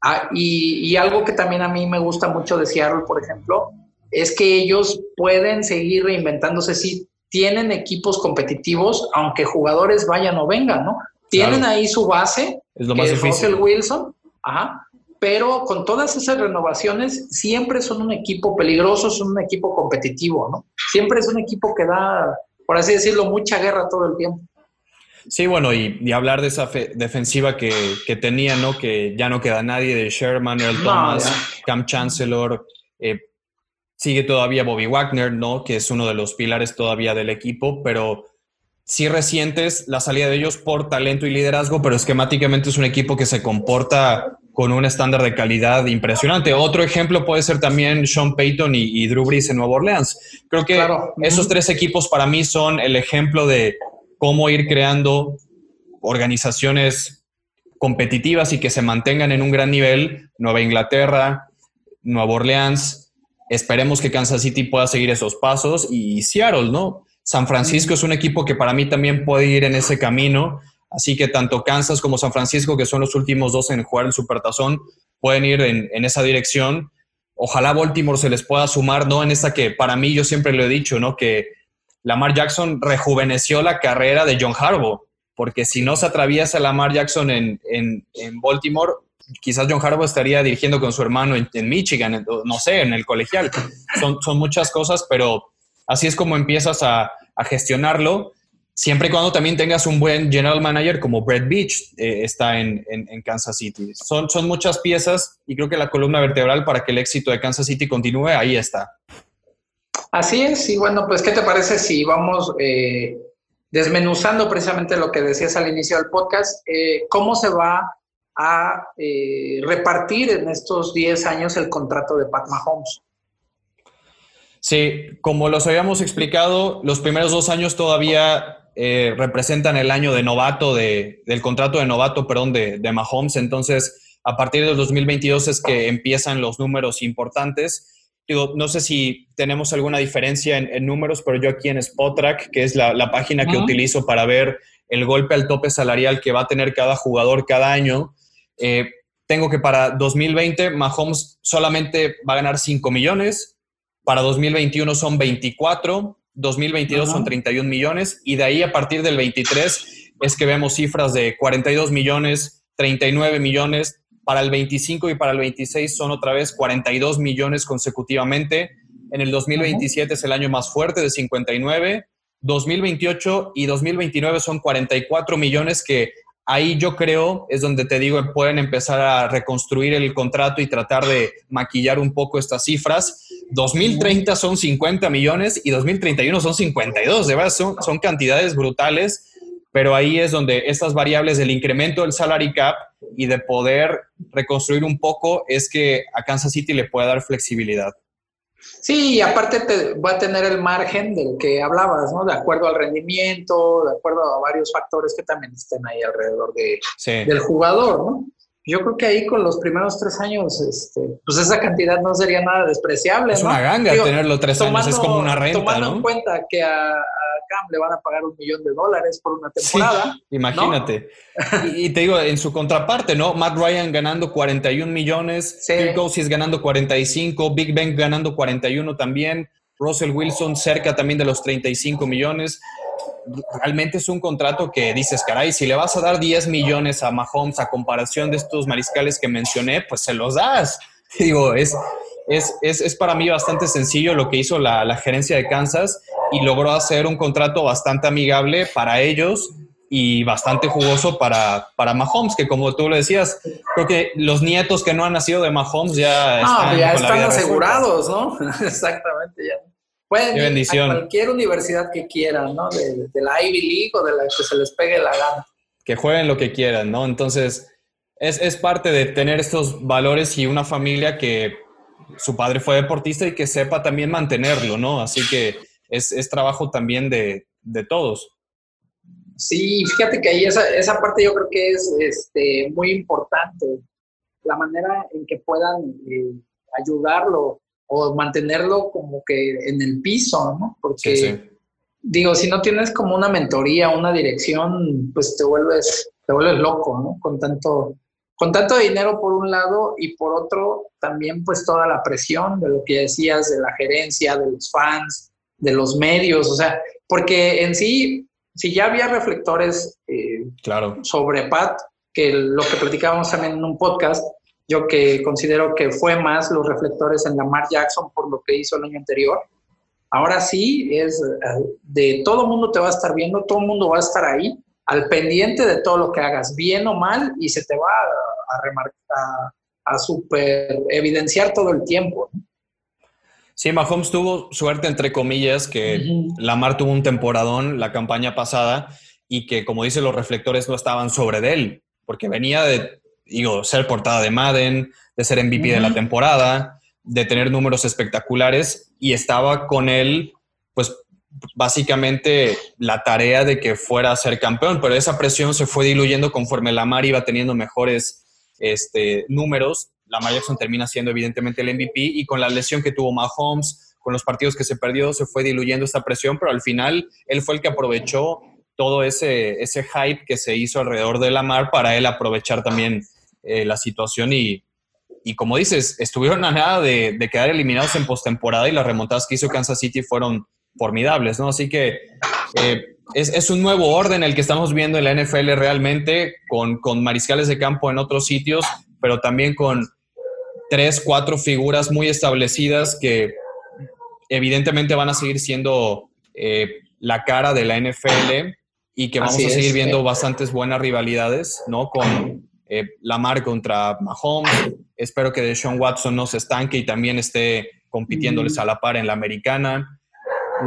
Ah, y, y, algo que también a mí me gusta mucho de Seattle, por ejemplo, es que ellos pueden seguir reinventándose si tienen equipos competitivos, aunque jugadores vayan o vengan, ¿no? Tienen ahí su base, es lo más que Russell Wilson, ajá, pero con todas esas renovaciones siempre son un equipo peligroso, son un equipo competitivo, ¿no? Siempre es un equipo que da, por así decirlo, mucha guerra todo el tiempo. Sí, bueno, y, hablar de esa defensiva que, que, tenía, ¿no? Que ya no queda nadie de Sherman, Earl Thomas, Cam Chancellor, eh, sigue todavía Bobby Wagner, ¿no? Que es uno de los pilares todavía del equipo, pero sí recientes la salida de ellos por talento y liderazgo, pero esquemáticamente es un equipo que se comporta con un estándar de calidad impresionante. Otro ejemplo puede ser también Sean Payton y, Drew Brees en Nueva Orleans. Creo que esos tres equipos para mí son el ejemplo de cómo ir creando organizaciones competitivas y que se mantengan en un gran nivel. Nueva Inglaterra, Nueva Orleans. Esperemos que Kansas City pueda seguir esos pasos y Seattle, ¿no? San Francisco es un equipo que para mí también puede ir en ese camino Así que tanto Kansas como San Francisco, que son los últimos dos en jugar el Supertazón, pueden ir en, esa dirección. Ojalá Baltimore se les pueda sumar, ¿no? En esta que para mí yo siempre lo he dicho, ¿no? Que Lamar Jackson rejuveneció la carrera de John Harbaugh, porque si no se atraviesa Lamar Jackson en, Baltimore, quizás John Harbaugh estaría dirigiendo con su hermano en, Michigan, no sé, en el colegial. Son, son muchas cosas, pero así es como empiezas a gestionarlo siempre y cuando también tengas un buen general manager como Brett Beach eh, está en, Kansas City. Son, son muchas piezas y creo que la columna vertebral para que el éxito de Kansas City continúe, ahí está. Así es, y bueno, pues ¿qué te parece si vamos eh, desmenuzando precisamente lo que decías al inicio del podcast? Eh, ¿Cómo se va a repartir en estos 10 años el contrato de Pat Mahomes? Sí, como los habíamos explicado, los primeros dos años todavía eh, representan el año de novato, de, del contrato de novato, perdón, de, de Mahomes. Entonces, a partir del 2022 es que empiezan los números importantes. Digo, no sé si tenemos alguna diferencia en, números, pero yo aquí en Spotrack, que es la, página que utilizo para ver el golpe al tope salarial que va a tener cada jugador cada año, eh, tengo que para 2020 Mahomes solamente va a ganar 5 millones, para 2021 son 24, 2022 son 31 millones y de ahí a partir del 23 es que vemos cifras de 42 millones, 39 millones, para el 25 y para el 26 son otra vez 42 millones consecutivamente. En el 2027 es el año más fuerte de 59. 2028 y 2029 son 44 millones que ahí yo creo es donde te digo pueden empezar a reconstruir el contrato y tratar de maquillar un poco estas cifras. 2030 son 50 millones y 2031 son 52, de verdad son, son cantidades brutales, pero ahí es donde estas variables del incremento del salary cap y de poder reconstruir un poco es que a Kansas City le puede dar flexibilidad. Sí, y aparte te, va a tener el margen del que hablabas, ¿no? De acuerdo al rendimiento, de acuerdo a varios factores que también estén ahí alrededor de, del jugador, ¿no? Yo creo que ahí con los primeros tres años, este, pues esa cantidad no sería nada despreciable. Es una ganga tenerlo tres años, es como una renta, tomando en cuenta que a, Cam le van a pagar un millón de dólares por una temporada. imagínate. Y, te digo, en su contraparte, ¿no? Matt Ryan ganando 41 millones, sí. Kirk ganando 45, Big Ben ganando 41 también, Russell Wilson cerca también de los 35 millones. Realmente es un contrato que dices, caray, si le vas a dar 10 millones a Mahomes a comparación de estos mariscales que mencioné, pues se los das. Digo, es, es, es, para mí bastante sencillo lo que hizo la, gerencia de Kansas y logró hacer un contrato bastante amigable para ellos y bastante jugoso para, para Mahomes, que como tú lo decías, creo que los nietos que no han nacido de Mahomes ya están, ya están asegurados, ¿no? Exactamente, Pueden ir a cualquier universidad que quieran, ¿no? De, de, la Ivy League o de la que se les pegue la gana. Que jueguen lo que quieran, ¿no? Entonces, es, es parte de tener estos valores y una familia que su padre fue deportista y que sepa también mantenerlo, ¿no? Así que es, trabajo también de, todos. Sí, fíjate que ahí esa, esa parte yo creo que es este, muy importante, la manera en que puedan eh, ayudarlo o mantenerlo como que en el piso, ¿no? Porque, digo, si no tienes como una mentoría, una dirección, pues te vuelves, te vuelves loco, ¿no? Con tanto, con tanto dinero por un lado y por otro también pues toda la presión de lo que decías de la gerencia, de los fans, de los medios, o sea, porque en sí, si ya había reflectores eh, claro. sobre Pat, que lo que platicábamos también en un podcast, yo que considero que fue más los reflectores en Lamar Jackson por lo que hizo el año anterior. Ahora sí, es eh, de todo mundo te va a estar viendo, todo mundo va a estar ahí al pendiente de todo lo que hagas, bien o mal, y se te va a, remarcar, a, super evidenciar todo el tiempo. Sí, Mahomes tuvo suerte, entre comillas, que Lamar tuvo un temporadón la campaña pasada y que, como dicen los reflectores, no estaban sobre de él, porque venía de, digo, ser portada de Madden, de ser MVP de la temporada, de tener números espectaculares y estaba con él, pues básicamente la tarea de que fuera a ser campeón, pero esa presión se fue diluyendo conforme Lamar iba teniendo mejores este, números. Lamar Jackson termina siendo evidentemente el MVP y con la lesión que tuvo Mahomes, con los partidos que se perdió, se fue diluyendo esta presión, pero al final él fue el que aprovechó todo ese, ese hype que se hizo alrededor de Lamar para él aprovechar también eh, la situación y, y como dices, estuvieron a nada de, de quedar eliminados en postemporada y las remontadas que hizo Kansas City fueron formidables, ¿no? Así que eh, es, un nuevo orden el que estamos viendo en la NFL realmente, con, con, mariscales de campo en otros sitios, pero también con tres, cuatro figuras muy establecidas que evidentemente van a seguir siendo eh, la cara de la NFL y que vamos a seguir viendo bastantes buenas rivalidades, ¿no? Con eh, Lamar contra Mahomes. Espero que Deshaun Watson no se estanque y también esté compitiéndoles a la par en la americana.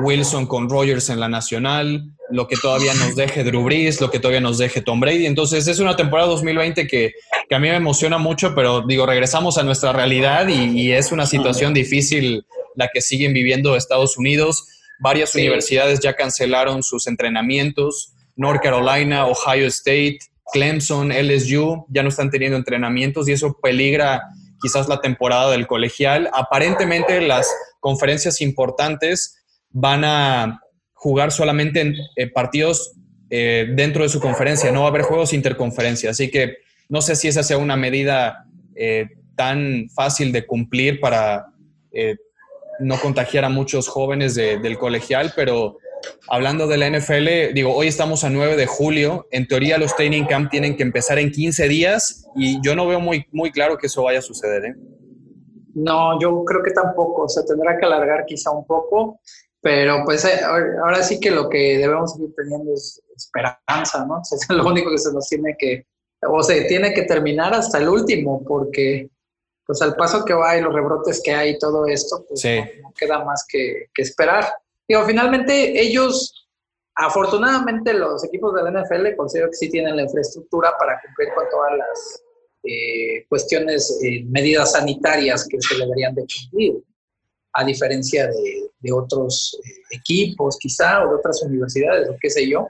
Wilson con Rogers en la nacional, lo que todavía nos deje Drew Brees, lo que todavía nos deje Tom Brady. Entonces es una temporada 2020 que, que a mí me emociona mucho, pero digo, regresamos a nuestra realidad y, es una situación difícil la que siguen viviendo Estados Unidos. Varias universidades ya cancelaron sus entrenamientos. North Carolina, Ohio State, Clemson, LSU ya no están teniendo entrenamientos y eso peligra quizás la temporada del colegial. Aparentemente las conferencias importantes van a jugar solamente en eh, partidos eh, dentro de su conferencia, no va a haber juegos interconferencia, así que no sé si esa sea una medida eh, tan fácil de cumplir para no contagiar a muchos jóvenes del colegial, pero hablando de la NFL, digo, hoy estamos a 9 de julio, en teoría los training camp tienen que empezar en 15 días y yo no veo muy, muy claro que eso vaya a suceder. No, yo creo que tampoco, se tendrá que alargar quizá un poco pero pues eh, ahora sí que lo que debemos seguir teniendo es esperanza, ¿no? es lo único que se nos tiene que, o se tiene que terminar hasta el último, porque pues al paso que va y los rebrotes que hay y todo esto, pues no, queda más que, esperar. Digo, finalmente ellos, afortunadamente los equipos de la NFL considero que sí tienen la infraestructura para cumplir con todas las eh, cuestiones, eh, medidas sanitarias que se deberían de cumplir, a diferencia de, de otros eh, equipos, quizá, o de otras universidades, o qué sé yo.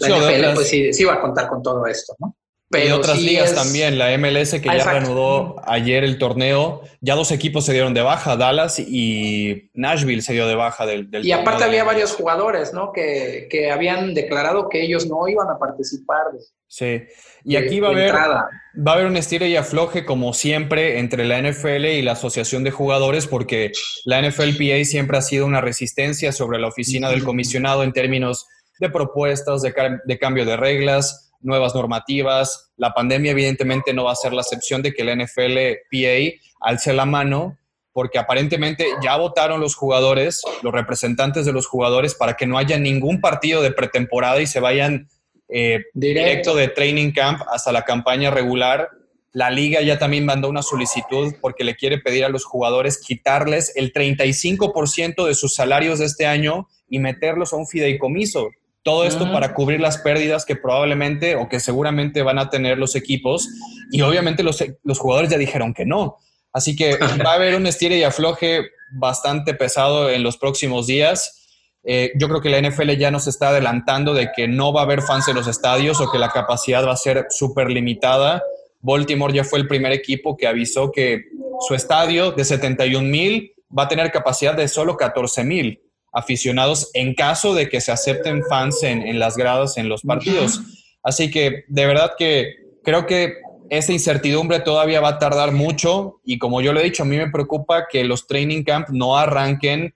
La NFL, pues sí, sí, va a contar con todo esto, ¿no? Y otras ligas también, la MLS que ya reanudó ayer el torneo, ya dos equipos se dieron de baja, Dallas y Nashville se dio de baja del, del Y aparte había varios jugadores, ¿no? Que, que, habían declarado que ellos no iban a participar. sí, y aquí va a haber, va a haber un estilo y afloje como siempre entre la NFL y la Asociación de Jugadores porque la NFLPA siempre ha sido una resistencia sobre la oficina del comisionado en términos de propuestas, de, de cambio de reglas, nuevas normativas. La pandemia evidentemente no va a ser la excepción de que la NFLPA alce la mano porque aparentemente ya votaron los jugadores, los representantes de los jugadores, para que no haya ningún partido de pretemporada y se vayan eh, directo. de training camp hasta la campaña regular. La liga ya también mandó una solicitud porque le quiere pedir a los jugadores quitarles el 35% de sus salarios de este año y meterlos a un fideicomiso. Todo esto para cubrir las pérdidas que probablemente o que seguramente van a tener los equipos. Y obviamente los, los jugadores ya dijeron que no. Así que va a haber un estire y afloje bastante pesado en los próximos días. Eh, yo creo que la NFL ya nos está adelantando de que no va a haber fans en los estadios o que la capacidad va a ser súper limitada. Baltimore ya fue el primer equipo que avisó que su estadio de 71 mil va a tener capacidad de solo 14 mil aficionados en caso de que se acepten fans en, las gradas en los partidos. Así que de verdad que creo que esa incertidumbre todavía va a tardar mucho y como yo le he dicho, a mí me preocupa que los training camp no arranquen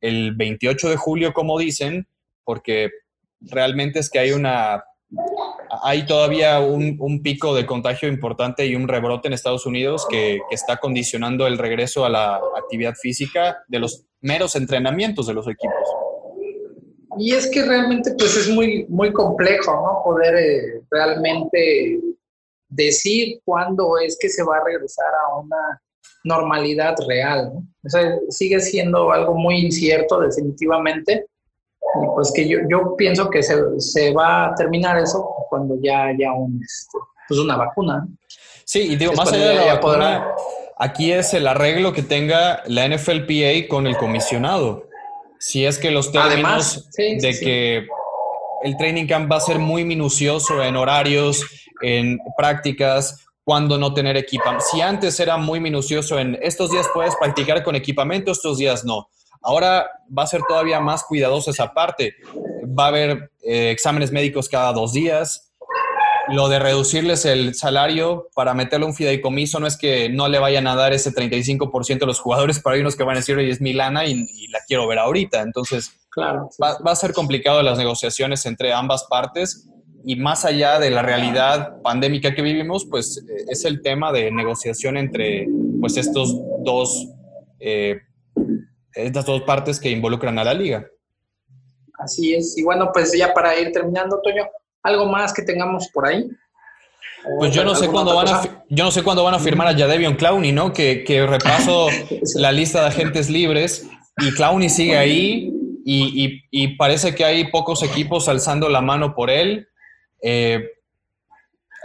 el 28 de julio, como dicen, porque realmente es que hay una hay todavía un, pico de contagio importante y un rebrote en Estados Unidos que, está condicionando el regreso a la actividad física de los meros entrenamientos de los equipos. Y es que realmente pues es muy, muy complejo, ¿no? Poder eh, realmente decir cuándo es que se va a regresar a una normalidad real. O sea, sigue siendo algo muy incierto definitivamente pues que yo, yo pienso que se, se, va a terminar eso cuando ya haya un, este, pues una vacuna. Sí, y digo, más allá de la vacuna, aquí es el arreglo que tenga la NFLPA con el comisionado. Si es que los términos de que el training camp va a ser muy minucioso en horarios, en prácticas, cuando no tener equipamiento. Si antes era muy minucioso en estos días puedes practicar con equipamiento, estos días no. Ahora va a ser todavía más cuidadosa esa parte. Va a haber eh, exámenes médicos cada dos días. Lo de reducirles el salario para meterle un fideicomiso no es que no le vayan a dar ese 35% a los jugadores, pero hay unos que van a decir, oye, es mi lana y, la quiero ver ahorita. Entonces, claro, va, a ser complicado las negociaciones entre ambas partes y más allá de la realidad pandémica que vivimos, pues eh, es el tema de negociación entre pues estos dos eh, estas dos partes que involucran a la liga. Así es. Y bueno, pues ya para ir terminando, Toño, ¿algo más que tengamos por ahí? Pues yo no sé cuándo van a yo no sé cuándo van a firmar a Jadevion Clowney, ¿no? Que, que repaso la lista de agentes libres y Clowney sigue ahí y, y, parece que hay pocos equipos alzando la mano por él. Eh,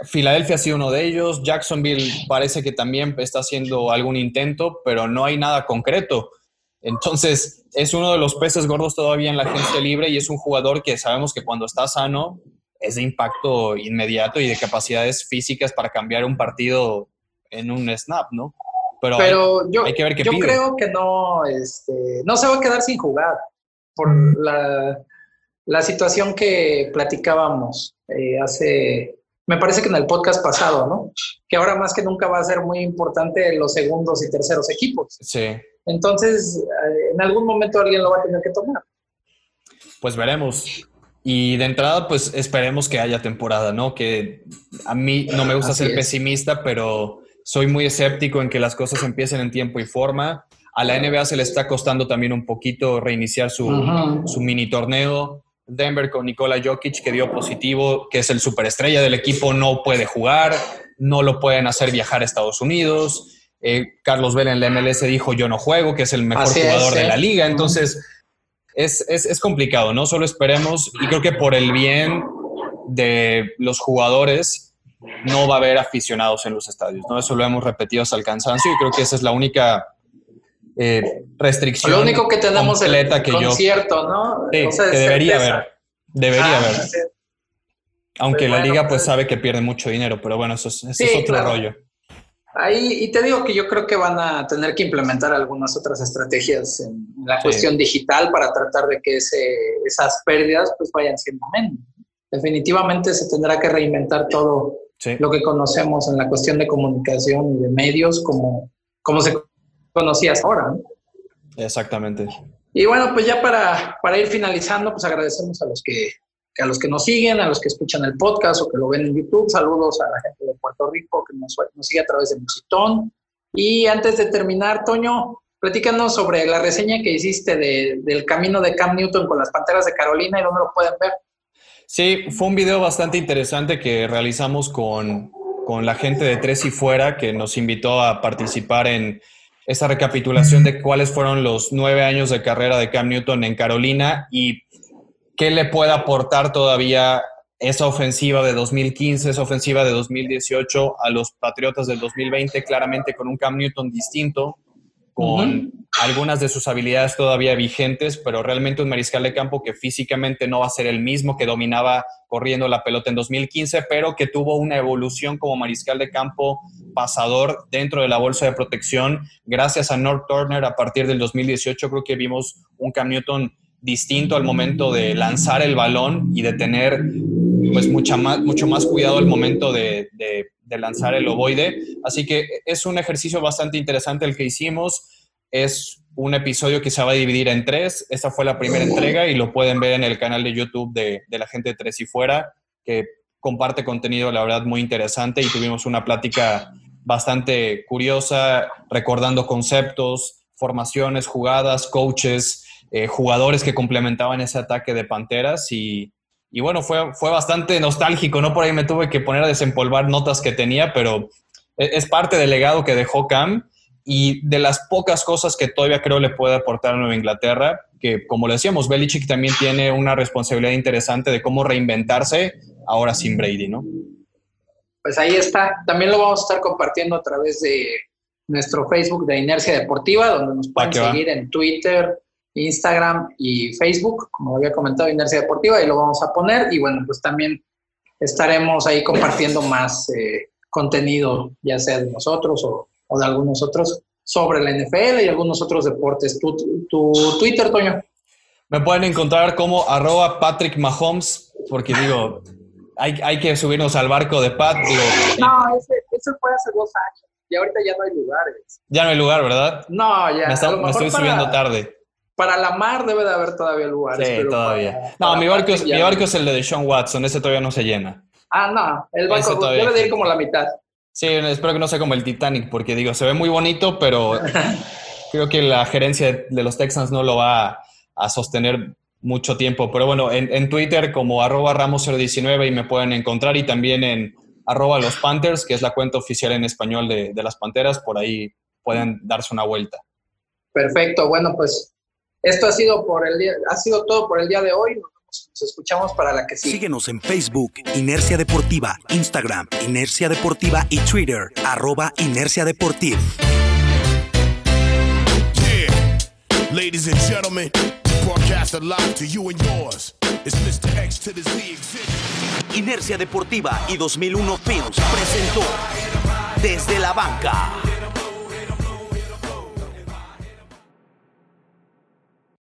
Filadelfia ha sido uno de ellos. Jacksonville parece que también está haciendo algún intento, pero no hay nada concreto. Entonces, es uno de los peces gordos todavía en la agencia libre y es un jugador que sabemos que cuando está sano es de impacto inmediato y de capacidades físicas para cambiar un partido en un snap, ¿no? Pero, hay, yo, que ver qué yo creo que no, este, no se va a quedar sin jugar por la, la situación que platicábamos eh, hace, me parece que en el podcast pasado, ¿no? Que ahora más que nunca va a ser muy importante los segundos y terceros equipos. Sí. Entonces, eh, en algún momento alguien lo va a tener que tomar. Pues veremos. Y de entrada, pues esperemos que haya temporada, ¿no? Que a mí no me gusta ser pesimista, pero soy muy escéptico en que las cosas empiecen en tiempo y forma. A la NBA se le está costando también un poquito reiniciar su, su mini torneo. Denver con Nikola Jokic, que dio positivo, que es el superestrella del equipo, no puede jugar, no lo pueden hacer viajar a Estados Unidos. Eh, Carlos Vela en la MLS dijo yo no juego, que es el mejor jugador de la liga. Entonces, es, complicado, ¿no? Solo esperemos y creo que por el bien de los jugadores no va a haber aficionados en los estadios, ¿no? Eso lo hemos repetido hasta el cansancio y creo que esa es la única eh, restricción. Lo único que tenemos el que concierto, ¿no? que debería haber. Debería ah, haber. Aunque la liga pues, pues, sabe que pierde mucho dinero, pero bueno, eso es, otro rollo. Ahí, y te digo que yo creo que van a tener que implementar algunas otras estrategias en, la cuestión digital para tratar de que esas pérdidas pues vayan siendo menos. Definitivamente se tendrá que reinventar todo lo que conocemos en la cuestión de comunicación y de medios como, como se conocía hasta ahora. Exactamente. Y bueno, pues ya para, para ir finalizando, pues agradecemos a los que, a los que nos siguen, a los que escuchan el podcast o que lo ven en YouTube. Saludos a la gente de Puerto Rico que nos, sigue a través de Musitón. Y antes de terminar, Toño, platícanos sobre la reseña que hiciste de, del camino de Cam Newton con las Panteras de Carolina y dónde lo pueden ver. Sí, fue un video bastante interesante que realizamos con, con la gente de Tres y Fuera que nos invitó a participar en esa recapitulación de cuáles fueron los nueve años de carrera de Cam Newton en Carolina y qué le puede aportar todavía esa ofensiva de 2015, esa ofensiva de 2018 a los Patriotas del 2020, claramente con un Cam Newton distinto, con algunas de sus habilidades todavía vigentes, pero realmente un mariscal de campo que físicamente no va a ser el mismo que dominaba corriendo la pelota en 2015, pero que tuvo una evolución como mariscal de campo pasador dentro de la bolsa de protección. Gracias a North Turner a partir del 2018 creo que vimos un Cam Newton distinto al momento de lanzar el balón y de tener pues mucha más, mucho más cuidado al momento de, de, lanzar el ovoide. Así que es un ejercicio bastante interesante el que hicimos. Es un episodio que se va a dividir en tres. Esta fue la primera entrega y lo pueden ver en el canal de YouTube de, de la gente de Tres y Fuera, que comparte contenido, la verdad, muy interesante y tuvimos una plática bastante curiosa, recordando conceptos, formaciones, jugadas, coaches, eh, jugadores que complementaban ese ataque de Panteras y, y bueno, fue, fue bastante nostálgico, ¿no? Por ahí me tuve que poner a desempolvar notas que tenía, pero e, es parte del legado que dejó Cam y de las pocas cosas que todavía creo le puede aportar a Nueva Inglaterra, que como le decíamos, Belichick también tiene una responsabilidad interesante de cómo reinventarse ahora sin Brady, ¿no? Pues ahí está. También lo vamos a estar compartiendo a través de nuestro Facebook de Inercia Deportiva, donde nos pueden seguir en Twitter, Instagram y Facebook, como había comentado, Inercia Deportiva, y lo vamos a poner. Y bueno, pues también estaremos ahí compartiendo más eh, contenido, ya sea de nosotros o, de algunos otros, sobre la NFL y algunos otros deportes. ¿Tu, tu Twitter, Toño? Me pueden encontrar como arroba Patrick Mahomes, porque digo, hay, hay que subirnos al barco de Pat. no, ese, fue hace dos años. Y ahorita ya no hay lugares. Ya no hay lugar, ¿verdad? No, ya. Me, estoy subiendo tarde. Para la mar debe de haber todavía lugares. Sí, todavía. no, mi, barco es, mi barco es el de Sean Watson, ese todavía no se llena. Ah, no, el barco debe de ir como la mitad. Sí, espero que no sea como el Titanic, porque digo, se ve muy bonito, pero creo que la gerencia de los Texans no lo va a, sostener mucho tiempo. Pero bueno, en, Twitter como arroba ramos019 y me pueden encontrar y también en arroba los Panthers, que es la cuenta oficial en español de, de las Panteras, por ahí pueden darse una vuelta. Perfecto, bueno, pues esto ha sido, por el día, ha sido todo por el día de hoy. Nos escuchamos para la que sigue. Síguenos en Facebook, Inercia Deportiva, Instagram, Inercia Deportiva y Twitter, arroba Inercia Deportiva. Ladies and gentlemen, broadcast live to you and yours. It's Mr. X to the Z Inercia Deportiva y 2001 Films presentó Desde la Banca